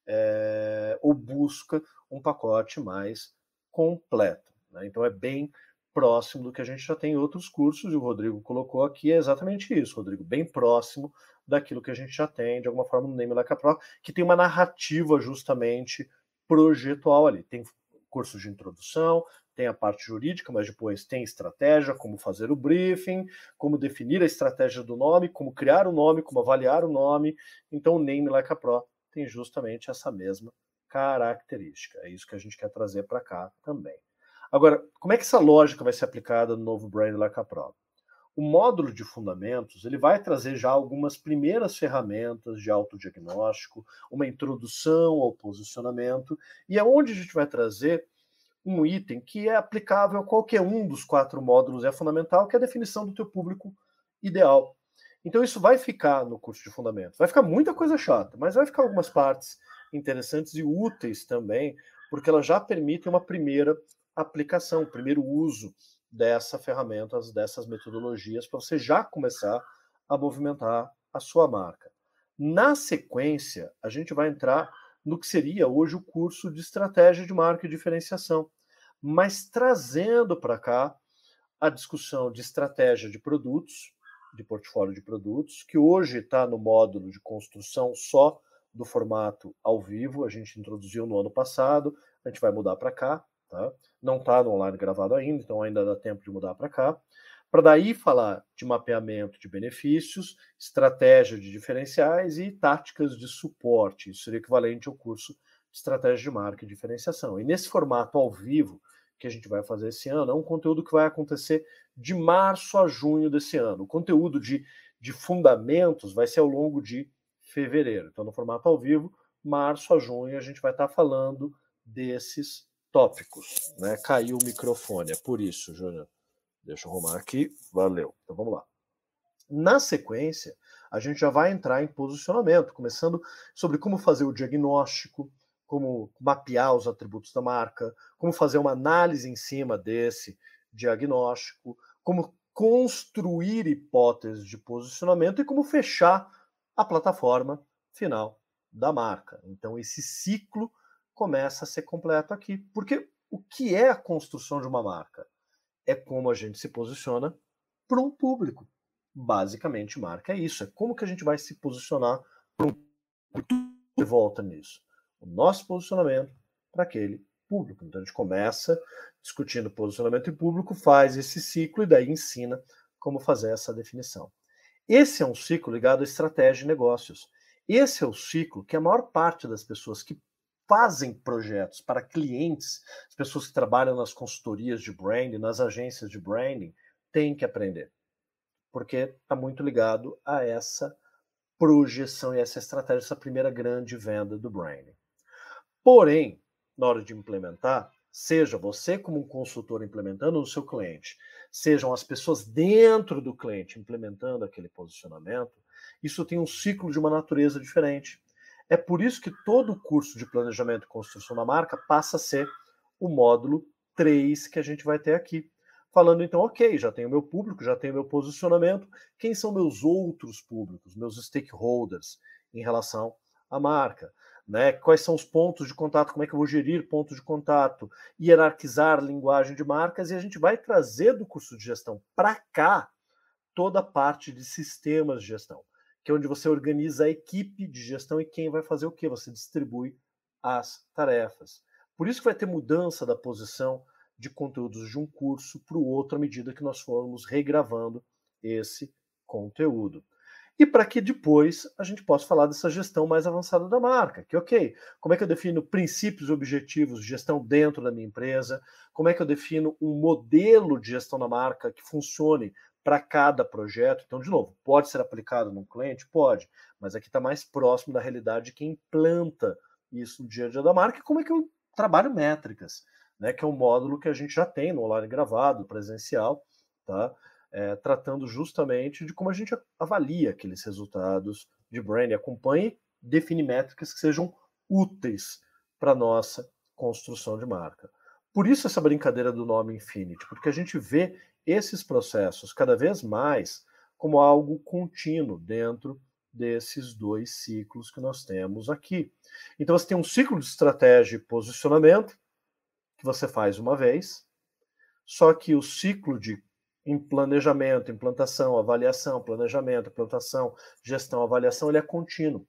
é, ou busca um pacote mais completo. Né? Então é bem próximo do que a gente já tem em outros cursos, e o Rodrigo colocou aqui, é exatamente isso, Rodrigo, bem próximo daquilo que a gente já tem, de alguma forma, no Name Like a Pro, que tem uma narrativa justamente projetual ali. Tem cursos de introdução, tem a parte jurídica, mas depois tem estratégia, como fazer o briefing, como definir a estratégia do nome, como criar o nome, como avaliar o nome. Então, o Name Like a Pro tem justamente essa mesma característica. É isso que a gente quer trazer para cá também. Agora, como é que essa lógica vai ser aplicada no novo Brand Like Pro? O módulo de fundamentos ele vai trazer já algumas primeiras ferramentas de autodiagnóstico, uma introdução ao posicionamento, e é onde a gente vai trazer um item que é aplicável a qualquer um dos quatro módulos, é fundamental, que é a definição do teu público ideal. Então isso vai ficar no curso de fundamentos. Vai ficar muita coisa chata, mas vai ficar algumas partes interessantes e úteis também, porque elas já permitem uma primeira aplicação, o primeiro uso dessa ferramenta, dessas metodologias, para você já começar a movimentar a sua marca. Na sequência, a gente vai entrar no que seria hoje o curso de estratégia de marca e diferenciação, mas trazendo para cá a discussão de estratégia de produtos, de portfólio de produtos, que hoje está no módulo de construção só do formato ao vivo, a gente introduziu no ano passado, a gente vai mudar para cá, Tá? Não está no online gravado ainda, então ainda dá tempo de mudar para cá. Para daí falar de mapeamento de benefícios, estratégia de diferenciais e táticas de suporte. Isso seria equivalente ao curso de estratégia de marca e diferenciação. E nesse formato ao vivo que a gente vai fazer esse ano, é um conteúdo que vai acontecer de março a junho desse ano. O conteúdo de, de fundamentos vai ser ao longo de fevereiro. Então, no formato ao vivo, março a junho, a gente vai estar falando desses tópicos, né? Caiu o microfone, é por isso, Júnior. Deixa eu arrumar aqui. Valeu. Então vamos lá. Na sequência, a gente já vai entrar em posicionamento, começando sobre como fazer o diagnóstico, como mapear os atributos da marca, como fazer uma análise em cima desse diagnóstico, como construir hipóteses de posicionamento e como fechar a plataforma final da marca. Então, esse ciclo começa a ser completo aqui. Porque o que é a construção de uma marca? É como a gente se posiciona para um público. Basicamente, marca é isso. É como que a gente vai se posicionar para um público. E volta nisso. O nosso posicionamento para aquele público. Então a gente começa discutindo posicionamento em público, faz esse ciclo e daí ensina como fazer essa definição. Esse é um ciclo ligado à estratégia de negócios. Esse é o ciclo que a maior parte das pessoas que fazem projetos para clientes, as pessoas que trabalham nas consultorias de branding, nas agências de branding, têm que aprender. Porque está muito ligado a essa projeção e essa estratégia, essa primeira grande venda do branding. Porém, na hora de implementar, seja você como um consultor implementando no seu cliente, sejam as pessoas dentro do cliente implementando aquele posicionamento, isso tem um ciclo de uma natureza diferente. É por isso que todo o curso de planejamento e construção da marca passa a ser o módulo 3 que a gente vai ter aqui. Falando então, ok, já tenho meu público, já tenho meu posicionamento, quem são meus outros públicos, meus stakeholders em relação à marca? Né? Quais são os pontos de contato? Como é que eu vou gerir pontos de contato? Hierarquizar linguagem de marcas e a gente vai trazer do curso de gestão para cá toda a parte de sistemas de gestão, que é onde você organiza a equipe de gestão e quem vai fazer o que? Você distribui as tarefas. Por isso que vai ter mudança da posição de conteúdos de um curso para o outro à medida que nós formos regravando esse conteúdo e para que depois a gente possa falar dessa gestão mais avançada da marca. Que, ok, como é que eu defino princípios e objetivos de gestão dentro da minha empresa? Como é que eu defino um modelo de gestão da marca que funcione para cada projeto? Então, de novo, pode ser aplicado num cliente? Pode, mas aqui está mais próximo da realidade de quem implanta isso no dia a dia da marca e como é que eu trabalho métricas, né? Que é um módulo que a gente já tem no online gravado, presencial, tá? é, tratando justamente de como a gente avalia aqueles resultados de branding, acompanhe, define métricas que sejam úteis para nossa construção de marca. Por isso essa brincadeira do nome Infinity, porque a gente vê esses processos cada vez mais como algo contínuo dentro desses dois ciclos que nós temos aqui. Então você tem um ciclo de estratégia e posicionamento que você faz uma vez, só que o ciclo de em planejamento, implantação, avaliação, planejamento, implantação, gestão, avaliação, ele é contínuo.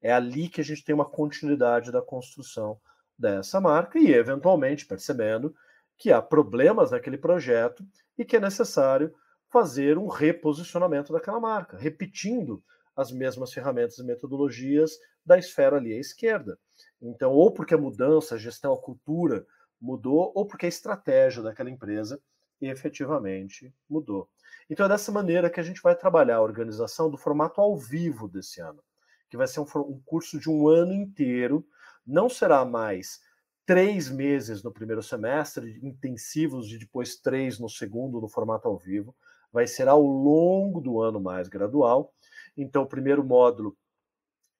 É ali que a gente tem uma continuidade da construção dessa marca e, eventualmente, percebendo que há problemas naquele projeto e que é necessário fazer um reposicionamento daquela marca, repetindo as mesmas ferramentas e metodologias da esfera ali à esquerda. Então, ou porque a mudança, a gestão, a cultura mudou, ou porque a estratégia daquela empresa efetivamente mudou. Então é dessa maneira que a gente vai trabalhar a organização do formato ao vivo desse ano, que vai ser um, um curso de um ano inteiro, não será mais três meses no primeiro semestre, intensivos, e depois três no segundo, no formato ao vivo. Vai ser ao longo do ano mais gradual. Então, o primeiro módulo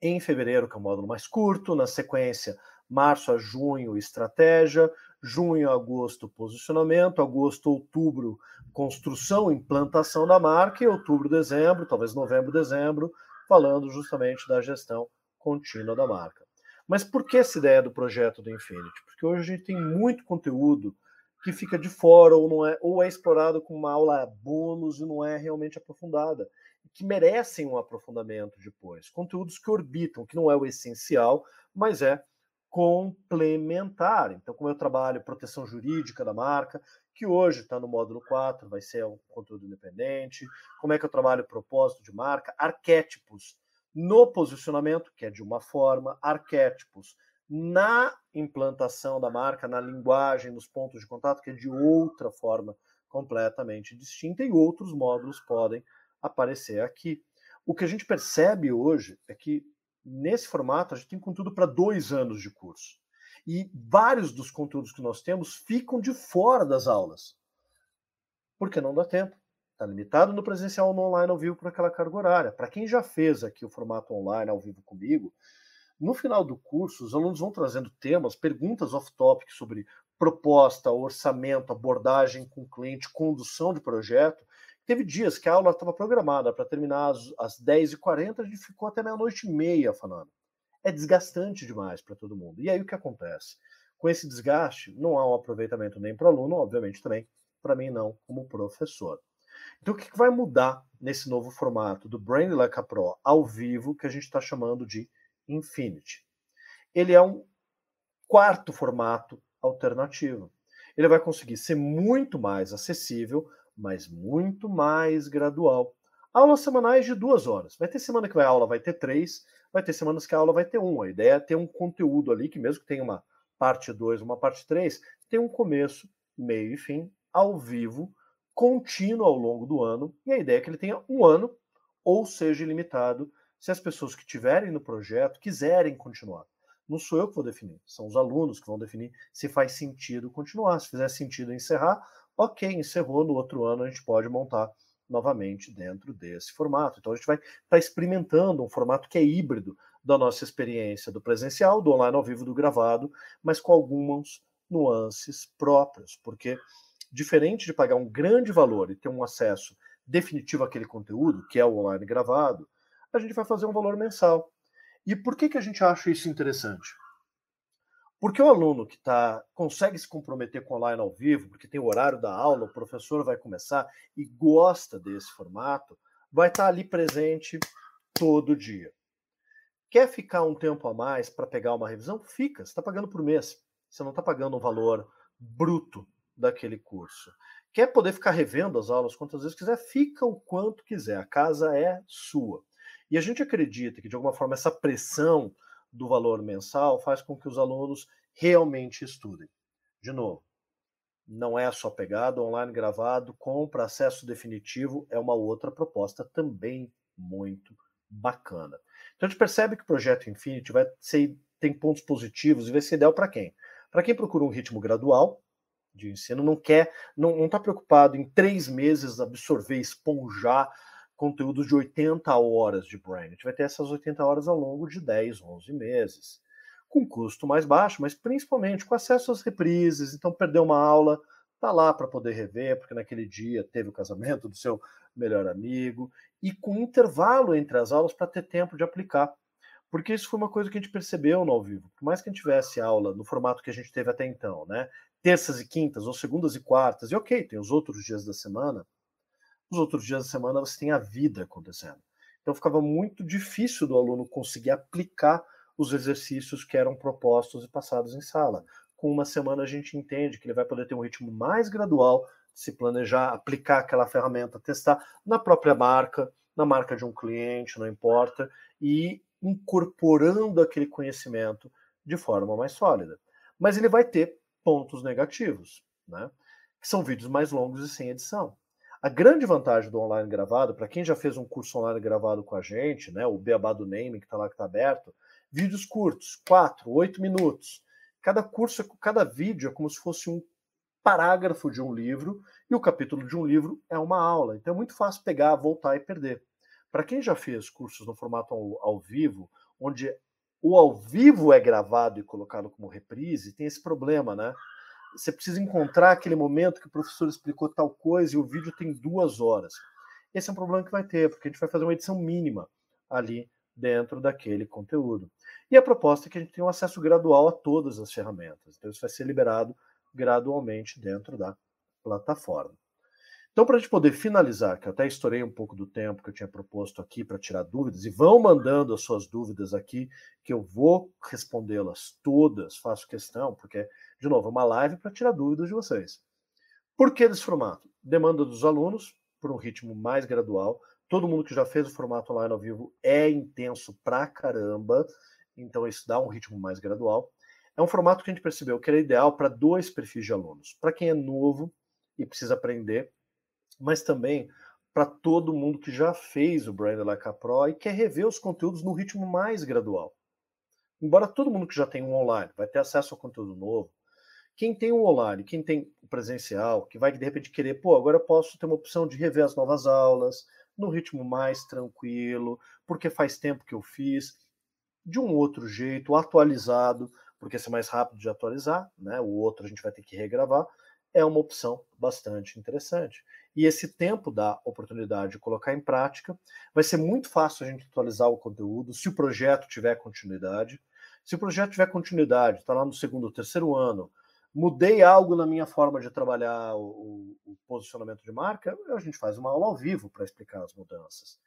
em fevereiro, que é o módulo mais curto, na sequência, março a junho, estratégia, junho, agosto, posicionamento, agosto, outubro, construção, implantação da marca, e outubro, dezembro, talvez novembro, dezembro, falando justamente da gestão contínua da marca. Mas por que essa ideia do projeto do Infinity? Porque hoje a gente tem muito conteúdo que fica de fora ou não é ou é explorado com uma aula bônus e não é realmente aprofundada, que merecem um aprofundamento depois. Conteúdos que orbitam, que não é o essencial, mas é complementar. Então, como eu trabalho proteção jurídica da marca, que hoje está no módulo 4, vai ser um conteúdo independente, como é que eu trabalho propósito de marca, arquétipos no posicionamento, que é de uma forma, arquétipos na implantação da marca, na linguagem, nos pontos de contato, que é de outra forma completamente distinta, e outros módulos podem aparecer aqui. O que a gente percebe hoje é que nesse formato, a gente tem conteúdo para dois anos de curso. E vários dos conteúdos que nós temos ficam de fora das aulas. Porque não dá tempo. Está limitado no presencial no online ao vivo por aquela carga horária. Para quem já fez aqui o formato online ao vivo comigo, no final do curso, os alunos vão trazendo temas, perguntas off-topic sobre proposta, orçamento, abordagem com cliente, condução de projeto, Teve dias que a aula estava programada para terminar às, às 10h40, a gente ficou até meia-noite e meia falando. É desgastante demais para todo mundo. E aí o que acontece? Com esse desgaste, não há um aproveitamento nem para o aluno, obviamente também para mim não, como professor. Então, o que vai mudar nesse novo formato do Brain Like Pro ao vivo, que a gente está chamando de Infinity? Ele é um quarto formato alternativo. Ele vai conseguir ser muito mais acessível, mas muito mais gradual. Aulas semanais de duas horas. Vai ter semana que a aula vai ter três, vai ter semanas que a aula vai ter um. A ideia é ter um conteúdo ali que, mesmo que tenha uma parte 2, uma parte 3, tem um começo, meio e fim, ao vivo, contínuo ao longo do ano. E a ideia é que ele tenha um ano, ou seja, ilimitado, se as pessoas que estiverem no projeto quiserem continuar. Não sou eu que vou definir, são os alunos que vão definir se faz sentido continuar. Se fizer sentido encerrar, ok, encerrou, no outro ano a gente pode montar novamente dentro desse formato. Então a gente vai estar tá experimentando um formato que é híbrido da nossa experiência do presencial, do online ao vivo, do gravado, mas com algumas nuances próprias, porque diferente de pagar um grande valor e ter um acesso definitivo àquele conteúdo, que é o online gravado, a gente vai fazer um valor mensal. E por que, que a gente acha isso interessante? Porque o aluno que tá, consegue se comprometer com online ao vivo, porque tem o horário da aula, o professor vai começar e gosta desse formato, vai estar tá ali presente todo dia. Quer ficar um tempo a mais para pegar uma revisão? Fica, você está pagando por mês. Você não está pagando um valor bruto daquele curso. Quer poder ficar revendo as aulas quantas vezes quiser? Fica o quanto quiser. A casa é sua. E a gente acredita que, de alguma forma, essa pressão do valor mensal faz com que os alunos realmente estudem. De novo, não é só pegado, online gravado, compra acesso definitivo é uma outra proposta também muito bacana. Então a gente percebe que o projeto Infinity vai ser, tem pontos positivos e vai ser ideal para quem? Para quem procura um ritmo gradual de ensino, não quer, não está preocupado em três meses absorver, esponjar conteúdos de 80 horas de Brain. A gente vai ter essas 80 horas ao longo de 10, 11 meses, com custo mais baixo, mas principalmente com acesso às reprises. Então, perder uma aula, tá lá para poder rever, porque naquele dia teve o casamento do seu melhor amigo, e com intervalo entre as aulas para ter tempo de aplicar. Porque isso foi uma coisa que a gente percebeu no ao vivo. Por mais que a gente tivesse aula no formato que a gente teve até então, né? Terças e quintas, ou segundas e quartas, e ok, tem os outros dias da semana, os outros dias da semana você tem a vida acontecendo. Então ficava muito difícil do aluno conseguir aplicar os exercícios que eram propostos e passados em sala. Com uma semana a gente entende que ele vai poder ter um ritmo mais gradual, se planejar, aplicar aquela ferramenta, testar na própria marca, na marca de um cliente, não importa, e incorporando aquele conhecimento de forma mais sólida. Mas ele vai ter pontos negativos, né? Que são vídeos mais longos e sem edição. A grande vantagem do online gravado, para quem já fez um curso online gravado com a gente, né, o Beabá do Name, que está lá que está aberto, vídeos curtos, 4, 8 minutos. Cada curso, cada vídeo é como se fosse um parágrafo de um livro, e o capítulo de um livro é uma aula. Então é muito fácil pegar, voltar e perder. Para quem já fez cursos no formato ao, ao vivo, onde o ao vivo é gravado e colocado como reprise, tem esse problema, né? você precisa encontrar aquele momento que o professor explicou tal coisa e o vídeo tem duas horas. Esse é um problema que vai ter, porque a gente vai fazer uma edição mínima ali dentro daquele conteúdo. E a proposta é que a gente tenha um acesso gradual a todas as ferramentas. Então, isso vai ser liberado gradualmente dentro da plataforma. Então, para a gente poder finalizar, que eu até estourei um pouco do tempo que eu tinha proposto aqui para tirar dúvidas, e vão mandando as suas dúvidas aqui, que eu vou respondê-las todas, faço questão, porque, de novo, é uma live para tirar dúvidas de vocês. Por que desse formato? Demanda dos alunos, por um ritmo mais gradual. Todo mundo que já fez o formato online ao vivo é intenso pra caramba, então isso dá um ritmo mais gradual. É um formato que a gente percebeu que era ideal para dois perfis de alunos. Para quem é novo e precisa aprender, mas também para todo mundo que já fez o Brand Like a Pro e quer rever os conteúdos no ritmo mais gradual. Embora todo mundo que já tem um online vai ter acesso ao conteúdo novo, quem tem um online, quem tem o presencial, que vai de repente querer, pô, agora eu posso ter uma opção de rever as novas aulas no ritmo mais tranquilo, porque faz tempo que eu fiz, de um outro jeito, atualizado, porque esse é mais rápido de atualizar, né? O outro a gente vai ter que regravar, é uma opção bastante interessante. E esse tempo dá oportunidade de colocar em prática. Vai ser muito fácil a gente atualizar o conteúdo se o projeto tiver continuidade. Se o projeto tiver continuidade, está lá no segundo ou terceiro ano, mudei algo na minha forma de trabalhar o, o, posicionamento de marca, a gente faz uma aula ao vivo para explicar as mudanças.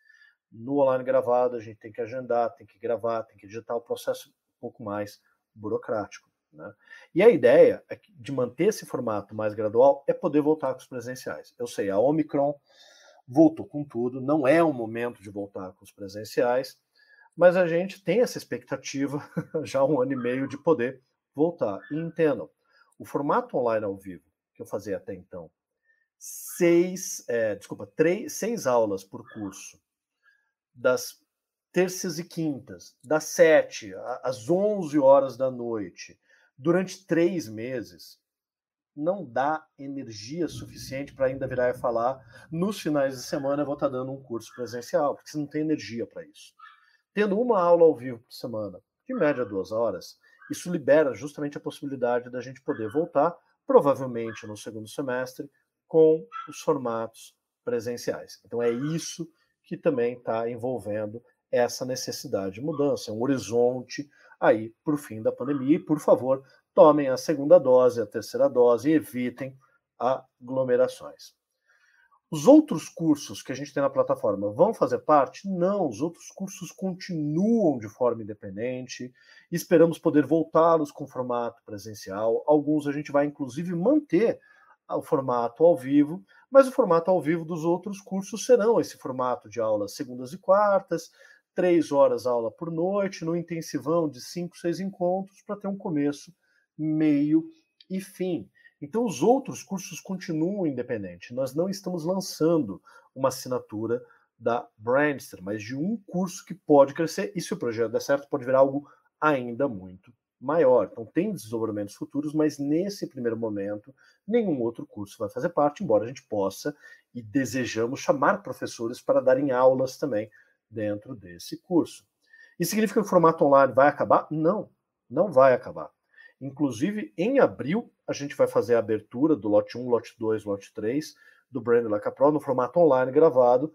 No online gravado, a gente tem que agendar, tem que gravar, tem que editar o processo um pouco mais burocrático. Né? E a ideia é de manter esse formato mais gradual é poder voltar com os presenciais. Eu sei, a Omicron voltou com tudo, não é o momento de voltar com os presenciais, mas a gente tem essa expectativa <laughs> já há um ano e meio de poder voltar. E entendam, o formato online ao vivo que eu fazia até então, seis, é, desculpa, três, seis aulas por curso, das terças e quintas, das sete às onze horas da noite, durante três meses, não dá energia suficiente para ainda virar e falar nos finais de semana eu vou estar tá dando um curso presencial, porque você não tem energia para isso. Tendo uma aula ao vivo por semana, de média duas horas, isso libera justamente a possibilidade da gente poder voltar, provavelmente no segundo semestre, com os formatos presenciais. Então é isso que também está envolvendo essa necessidade de mudança, é um horizonte aí para o fim da pandemia. E, por favor, tomem a segunda dose, a terceira dose e evitem aglomerações. Os outros cursos que a gente tem na plataforma vão fazer parte? Não, os outros cursos continuam de forma independente. Esperamos poder voltá-los com formato presencial. Alguns a gente vai inclusive manter o formato ao vivo, mas o formato ao vivo dos outros cursos serão esse formato de aulas segundas e quartas, três horas aula por noite, no intensivão de cinco, seis encontros, para ter um começo, meio e fim. Então, os outros cursos continuam independentes. Nós não estamos lançando uma assinatura da Brandster, mas de um curso que pode crescer e, se o projeto der certo, pode virar algo ainda muito maior. Então, tem desdobramentos futuros, mas nesse primeiro momento, nenhum outro curso vai fazer parte, embora a gente possa e desejamos chamar professores para darem aulas também dentro desse curso. Isso significa que o formato online vai acabar? Não, não vai acabar. Inclusive, em abril, a gente vai fazer a abertura do lote 1, lote 2, lote 3 do Brand Laca Pro no formato online gravado,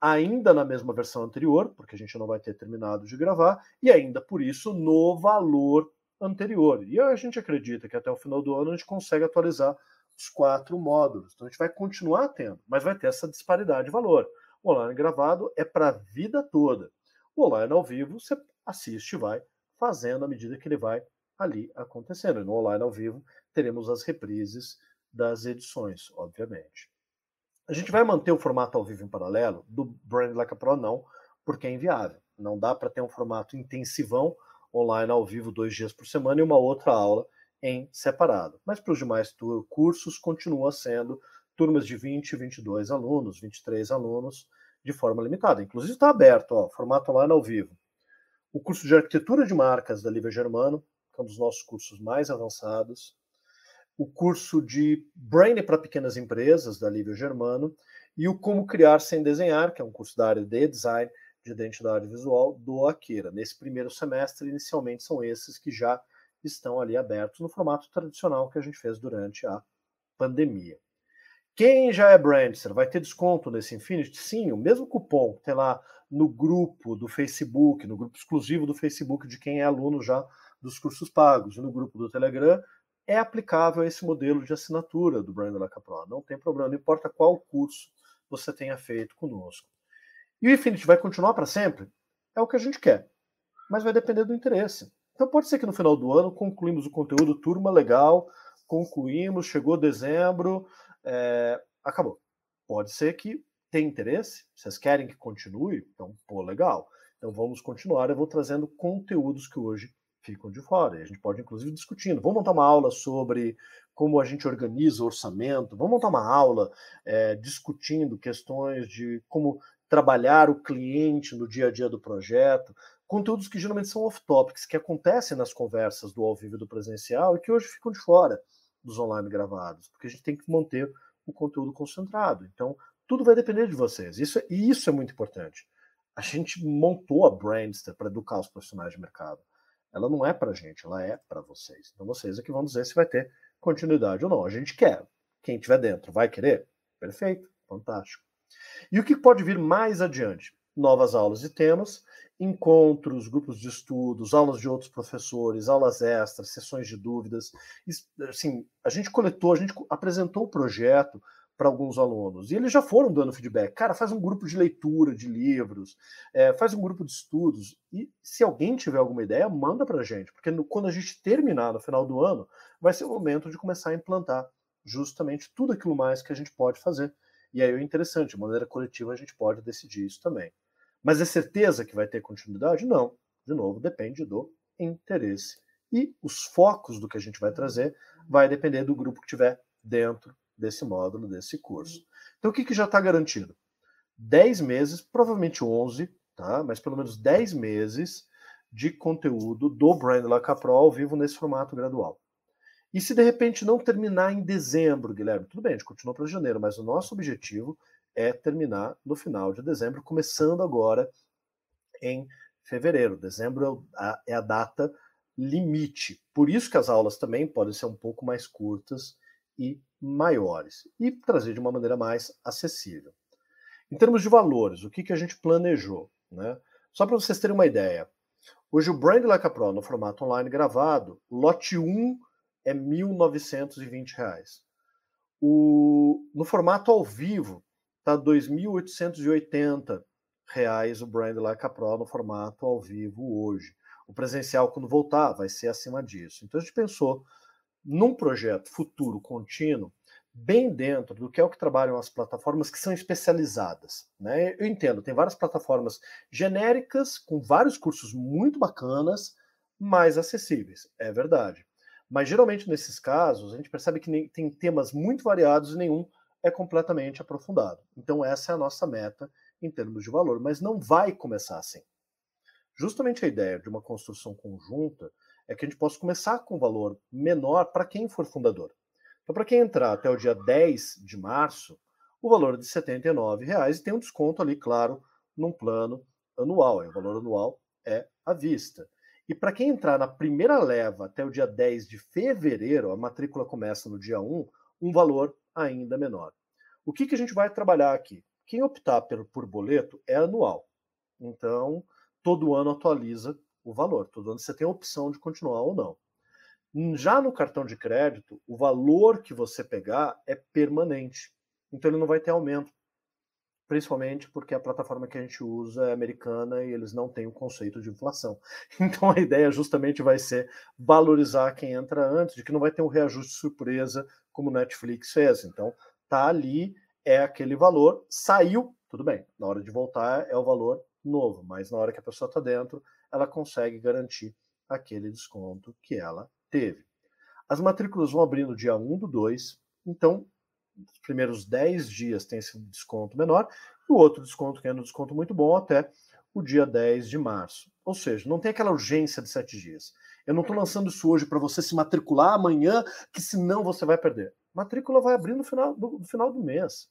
ainda na mesma versão anterior, porque a gente não vai ter terminado de gravar, e ainda por isso no valor anterior. E a gente acredita que até o final do ano a gente consegue atualizar os quatro módulos. Então a gente vai continuar tendo, mas vai ter essa disparidade de valor. O online gravado é para a vida toda. O online ao vivo você assiste e vai fazendo à medida que ele vai ali acontecendo. E no online ao vivo teremos as reprises das edições, obviamente. A gente vai manter o formato ao vivo em paralelo do Brand Like a Pro, não, porque é inviável. Não dá para ter um formato intensivão online ao vivo dois dias por semana e uma outra aula em separado. Mas para os demais cursos continua sendo turmas de 20, 22 alunos, 23 alunos de forma limitada. Inclusive está aberto, ó, formato online ao vivo. O curso de arquitetura de marcas da Lívia Germano, que é um dos nossos cursos mais avançados, o curso de Brain para pequenas empresas, da Lívia Germano, e o Como Criar Sem Desenhar, que é um curso da área de design, de identidade visual, do Akira. Nesse primeiro semestre, inicialmente, são esses que já estão ali abertos no formato tradicional que a gente fez durante a pandemia. Quem já é Brandster vai ter desconto nesse Infinity? Sim, o mesmo cupom tem lá no grupo do Facebook, no grupo exclusivo do Facebook de quem é aluno já dos cursos pagos e no grupo do Telegram é aplicável esse modelo de assinatura do Brand Laca Pro. Não tem problema, não importa qual curso você tenha feito conosco. E o Infinity vai continuar para sempre? É o que a gente quer, mas vai depender do interesse. Então pode ser que no final do ano concluímos o conteúdo, turma legal, concluímos, chegou dezembro, é, acabou. Pode ser que tenha interesse, vocês querem que continue, então, pô, legal. Então vamos continuar, eu vou trazendo conteúdos que hoje ficam de fora. E a gente pode, inclusive, discutindo. Vamos montar uma aula sobre como a gente organiza o orçamento, vamos montar uma aula é, discutindo questões de como trabalhar o cliente no dia a dia do projeto, conteúdos que geralmente são off-topics, que acontecem nas conversas do ao vivo e do presencial e que hoje ficam de fora dos online gravados, porque a gente tem que manter o conteúdo concentrado. Então, tudo vai depender de vocês. Isso, é, e isso é muito importante. A gente montou a Brandster para educar os profissionais de mercado ela não é para a gente, ela é para vocês. Então vocês é que vão dizer se vai ter continuidade ou não. A gente quer. Quem estiver dentro vai querer? Perfeito, fantástico. E o que pode vir mais adiante? Novas aulas e temas, encontros, grupos de estudos, aulas de outros professores, aulas extras, sessões de dúvidas. Assim, a gente coletou, a gente apresentou o projeto para alguns alunos e eles já foram dando feedback. Cara, faz um grupo de leitura de livros, é, faz um grupo de estudos e se alguém tiver alguma ideia, manda para a gente, porque no, quando a gente terminar no final do ano, vai ser o momento de começar a implantar justamente tudo aquilo mais que a gente pode fazer. E aí é interessante, de maneira coletiva a gente pode decidir isso também. Mas é certeza que vai ter continuidade? Não. De novo, depende do interesse. E os focos do que a gente vai trazer vai depender do grupo que tiver dentro desse módulo, desse curso. Então, o que, que já está garantido? 10 meses, provavelmente 11, tá? mas pelo menos 10 meses de conteúdo do Brand Lacapro ao vivo nesse formato gradual. E se de repente não terminar em dezembro, Guilherme, tudo bem, a gente continua para janeiro, mas o nosso objetivo é terminar no final de dezembro, começando agora em fevereiro. Dezembro é a data limite. Por isso que as aulas também podem ser um pouco mais curtas e maiores e trazer de uma maneira mais acessível. Em termos de valores, o que, que a gente planejou? Né? Só para vocês terem uma ideia, hoje o Brand Like a Pro no formato online gravado, lote 1 é R$ 1.920. O, no formato ao vivo, Está R$ 2.880 o Brand Like a Pro no formato ao vivo hoje. O presencial, quando voltar, vai ser acima disso. Então a gente pensou num projeto futuro contínuo, bem dentro do que é o que trabalham as plataformas que são especializadas. Né? Eu entendo, tem várias plataformas genéricas, com vários cursos muito bacanas, mais acessíveis, é verdade. Mas geralmente nesses casos, a gente percebe que tem temas muito variados e nenhum é completamente aprofundado. Então, essa é a nossa meta em termos de valor, mas não vai começar assim. Justamente a ideia de uma construção conjunta é que a gente possa começar com um valor menor para quem for fundador. Então, para quem entrar até o dia 10 de março, o valor é de R$ 79,00 e tem um desconto ali, claro, num plano anual. O valor anual é à vista. E para quem entrar na primeira leva até o dia 10 de fevereiro, a matrícula começa no dia 1, um valor ainda menor. O que, que a gente vai trabalhar aqui? Quem optar por, por boleto é anual. Então, todo ano atualiza o valor. Todo ano você tem a opção de continuar ou não. Já no cartão de crédito, o valor que você pegar é permanente. Então ele não vai ter aumento. Principalmente porque a plataforma que a gente usa é americana e eles não têm o conceito de inflação. <laughs> Então a ideia justamente vai ser valorizar quem entra antes, de que não vai ter um reajuste surpresa como o Netflix fez. Então, tá ali, é aquele valor, saiu, tudo bem. Na hora de voltar é o valor novo, mas na hora que a pessoa está dentro, ela consegue garantir aquele desconto que ela teve. As matrículas vão abrir no dia 1 do 2, então os primeiros 10 dias tem esse desconto menor, e o outro desconto que é um desconto muito bom até o dia 10 de março. Ou seja, não tem aquela urgência de 7 dias. Eu não estou lançando isso hoje para você se matricular amanhã, que senão você vai perder. Matrícula vai abrir no final do, no final do mês.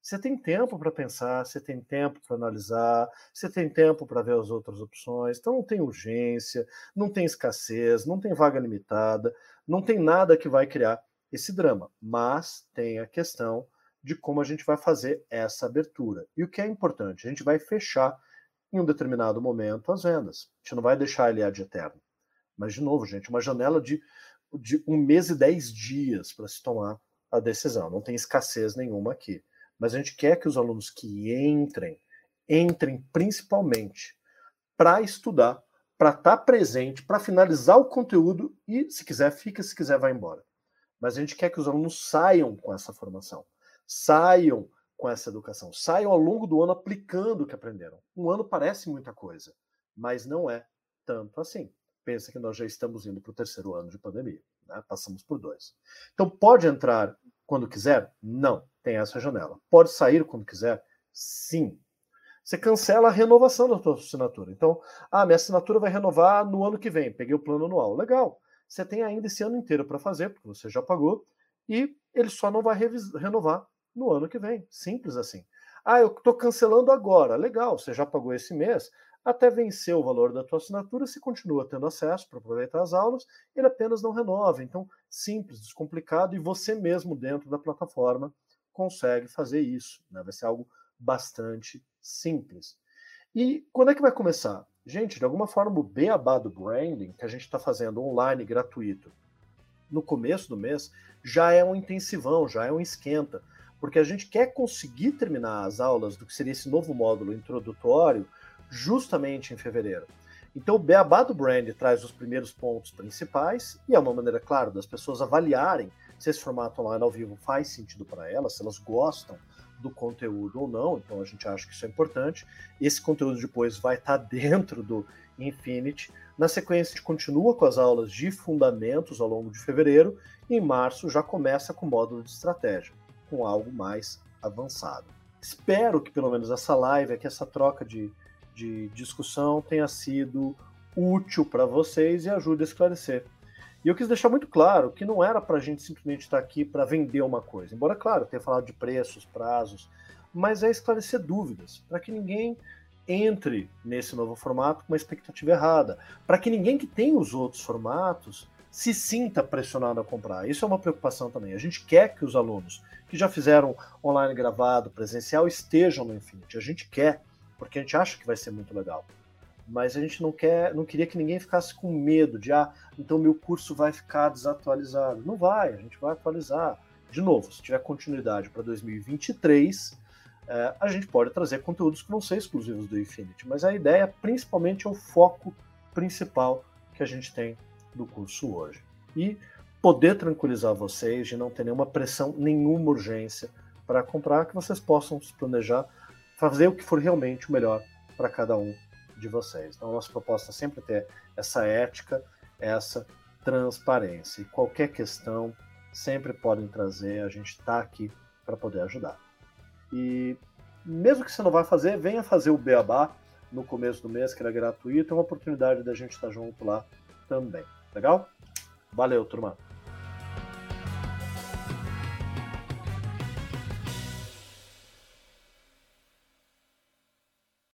Você tem tempo para pensar, você tem tempo para analisar, você tem tempo para ver as outras opções. Então não tem urgência, não tem escassez, não tem vaga limitada, não tem nada que vai criar esse drama. Mas tem a questão de como a gente vai fazer essa abertura. E o que é importante, a gente vai fechar em um determinado momento as vendas. A gente não vai deixar ele ad eterno. Mas, de novo, gente, uma janela de, de um mês e dez dias para se tomar a decisão. Não tem escassez nenhuma aqui. Mas a gente quer que os alunos que entrem, entrem principalmente para estudar, para estar tá presente, para finalizar o conteúdo e, se quiser, fica, se quiser, vai embora. Mas a gente quer que os alunos saiam com essa formação, saiam com essa educação, saiam ao longo do ano aplicando o que aprenderam. Um ano parece muita coisa, mas não é tanto assim pensa que nós já estamos indo para o terceiro ano de pandemia, né? passamos por dois. Então, pode entrar quando quiser? Não, tem essa janela. Pode sair quando quiser? Sim. Você cancela a renovação da sua assinatura. Então, ah, minha assinatura vai renovar no ano que vem, peguei o plano anual. Legal. Você tem ainda esse ano inteiro para fazer, porque você já pagou, e ele só não vai renovar no ano que vem. Simples assim. Ah, eu estou cancelando agora. Legal, você já pagou esse mês até vencer o valor da tua assinatura, se continua tendo acesso para aproveitar as aulas, ele apenas não renova. Então, simples, descomplicado, e você mesmo dentro da plataforma consegue fazer isso. Né? Vai ser algo bastante simples. E quando é que vai começar? Gente, de alguma forma, o beabá do branding, que a gente está fazendo online gratuito no começo do mês, já é um intensivão, já é um esquenta, porque a gente quer conseguir terminar as aulas do que seria esse novo módulo introdutório justamente em fevereiro. Então, o Beabá do Brand traz os primeiros pontos principais e é uma maneira, claro, das pessoas avaliarem se esse formato online ao vivo faz sentido para elas, se elas gostam do conteúdo ou não. Então, a gente acha que isso é importante. Esse conteúdo depois vai estar <laughs> dentro do Infinity. Na sequência, a gente continua com as aulas de fundamentos ao longo de fevereiro e em março já começa com o módulo de estratégia, com algo mais avançado. Espero que pelo menos essa live, aqui, essa troca de, de discussão tenha sido útil para vocês e ajude a esclarecer. E eu quis deixar muito claro que não era para a gente simplesmente estar aqui para vender uma coisa, embora, claro, tenha falado de preços, prazos, mas é esclarecer dúvidas, para que ninguém entre nesse novo formato com uma expectativa errada, para que ninguém que tem os outros formatos se sinta pressionado a comprar. Isso é uma preocupação também. A gente quer que os alunos que já fizeram online gravado, presencial, estejam no Infinity. A gente quer, porque a gente acha que vai ser muito legal. Mas a gente não quer, não queria que ninguém ficasse com medo de ah, então meu curso vai ficar desatualizado. Não vai, a gente vai atualizar. De novo, se tiver continuidade para 2023, é, a gente pode trazer conteúdos que não são exclusivos do Infinity, mas a ideia principalmente é o foco principal que a gente tem do curso hoje. E poder tranquilizar vocês de não ter nenhuma pressão, nenhuma urgência para comprar, que vocês possam se planejar, fazer o que for realmente o melhor para cada um de vocês. Então, a nossa proposta é sempre ter essa ética, essa transparência. E qualquer questão, sempre podem trazer, a gente está aqui para poder ajudar. E mesmo que você não vá fazer, venha fazer o Beabá no começo do mês, que era gratuito, é uma oportunidade da gente estar junto lá também. Legal? Valeu, turma!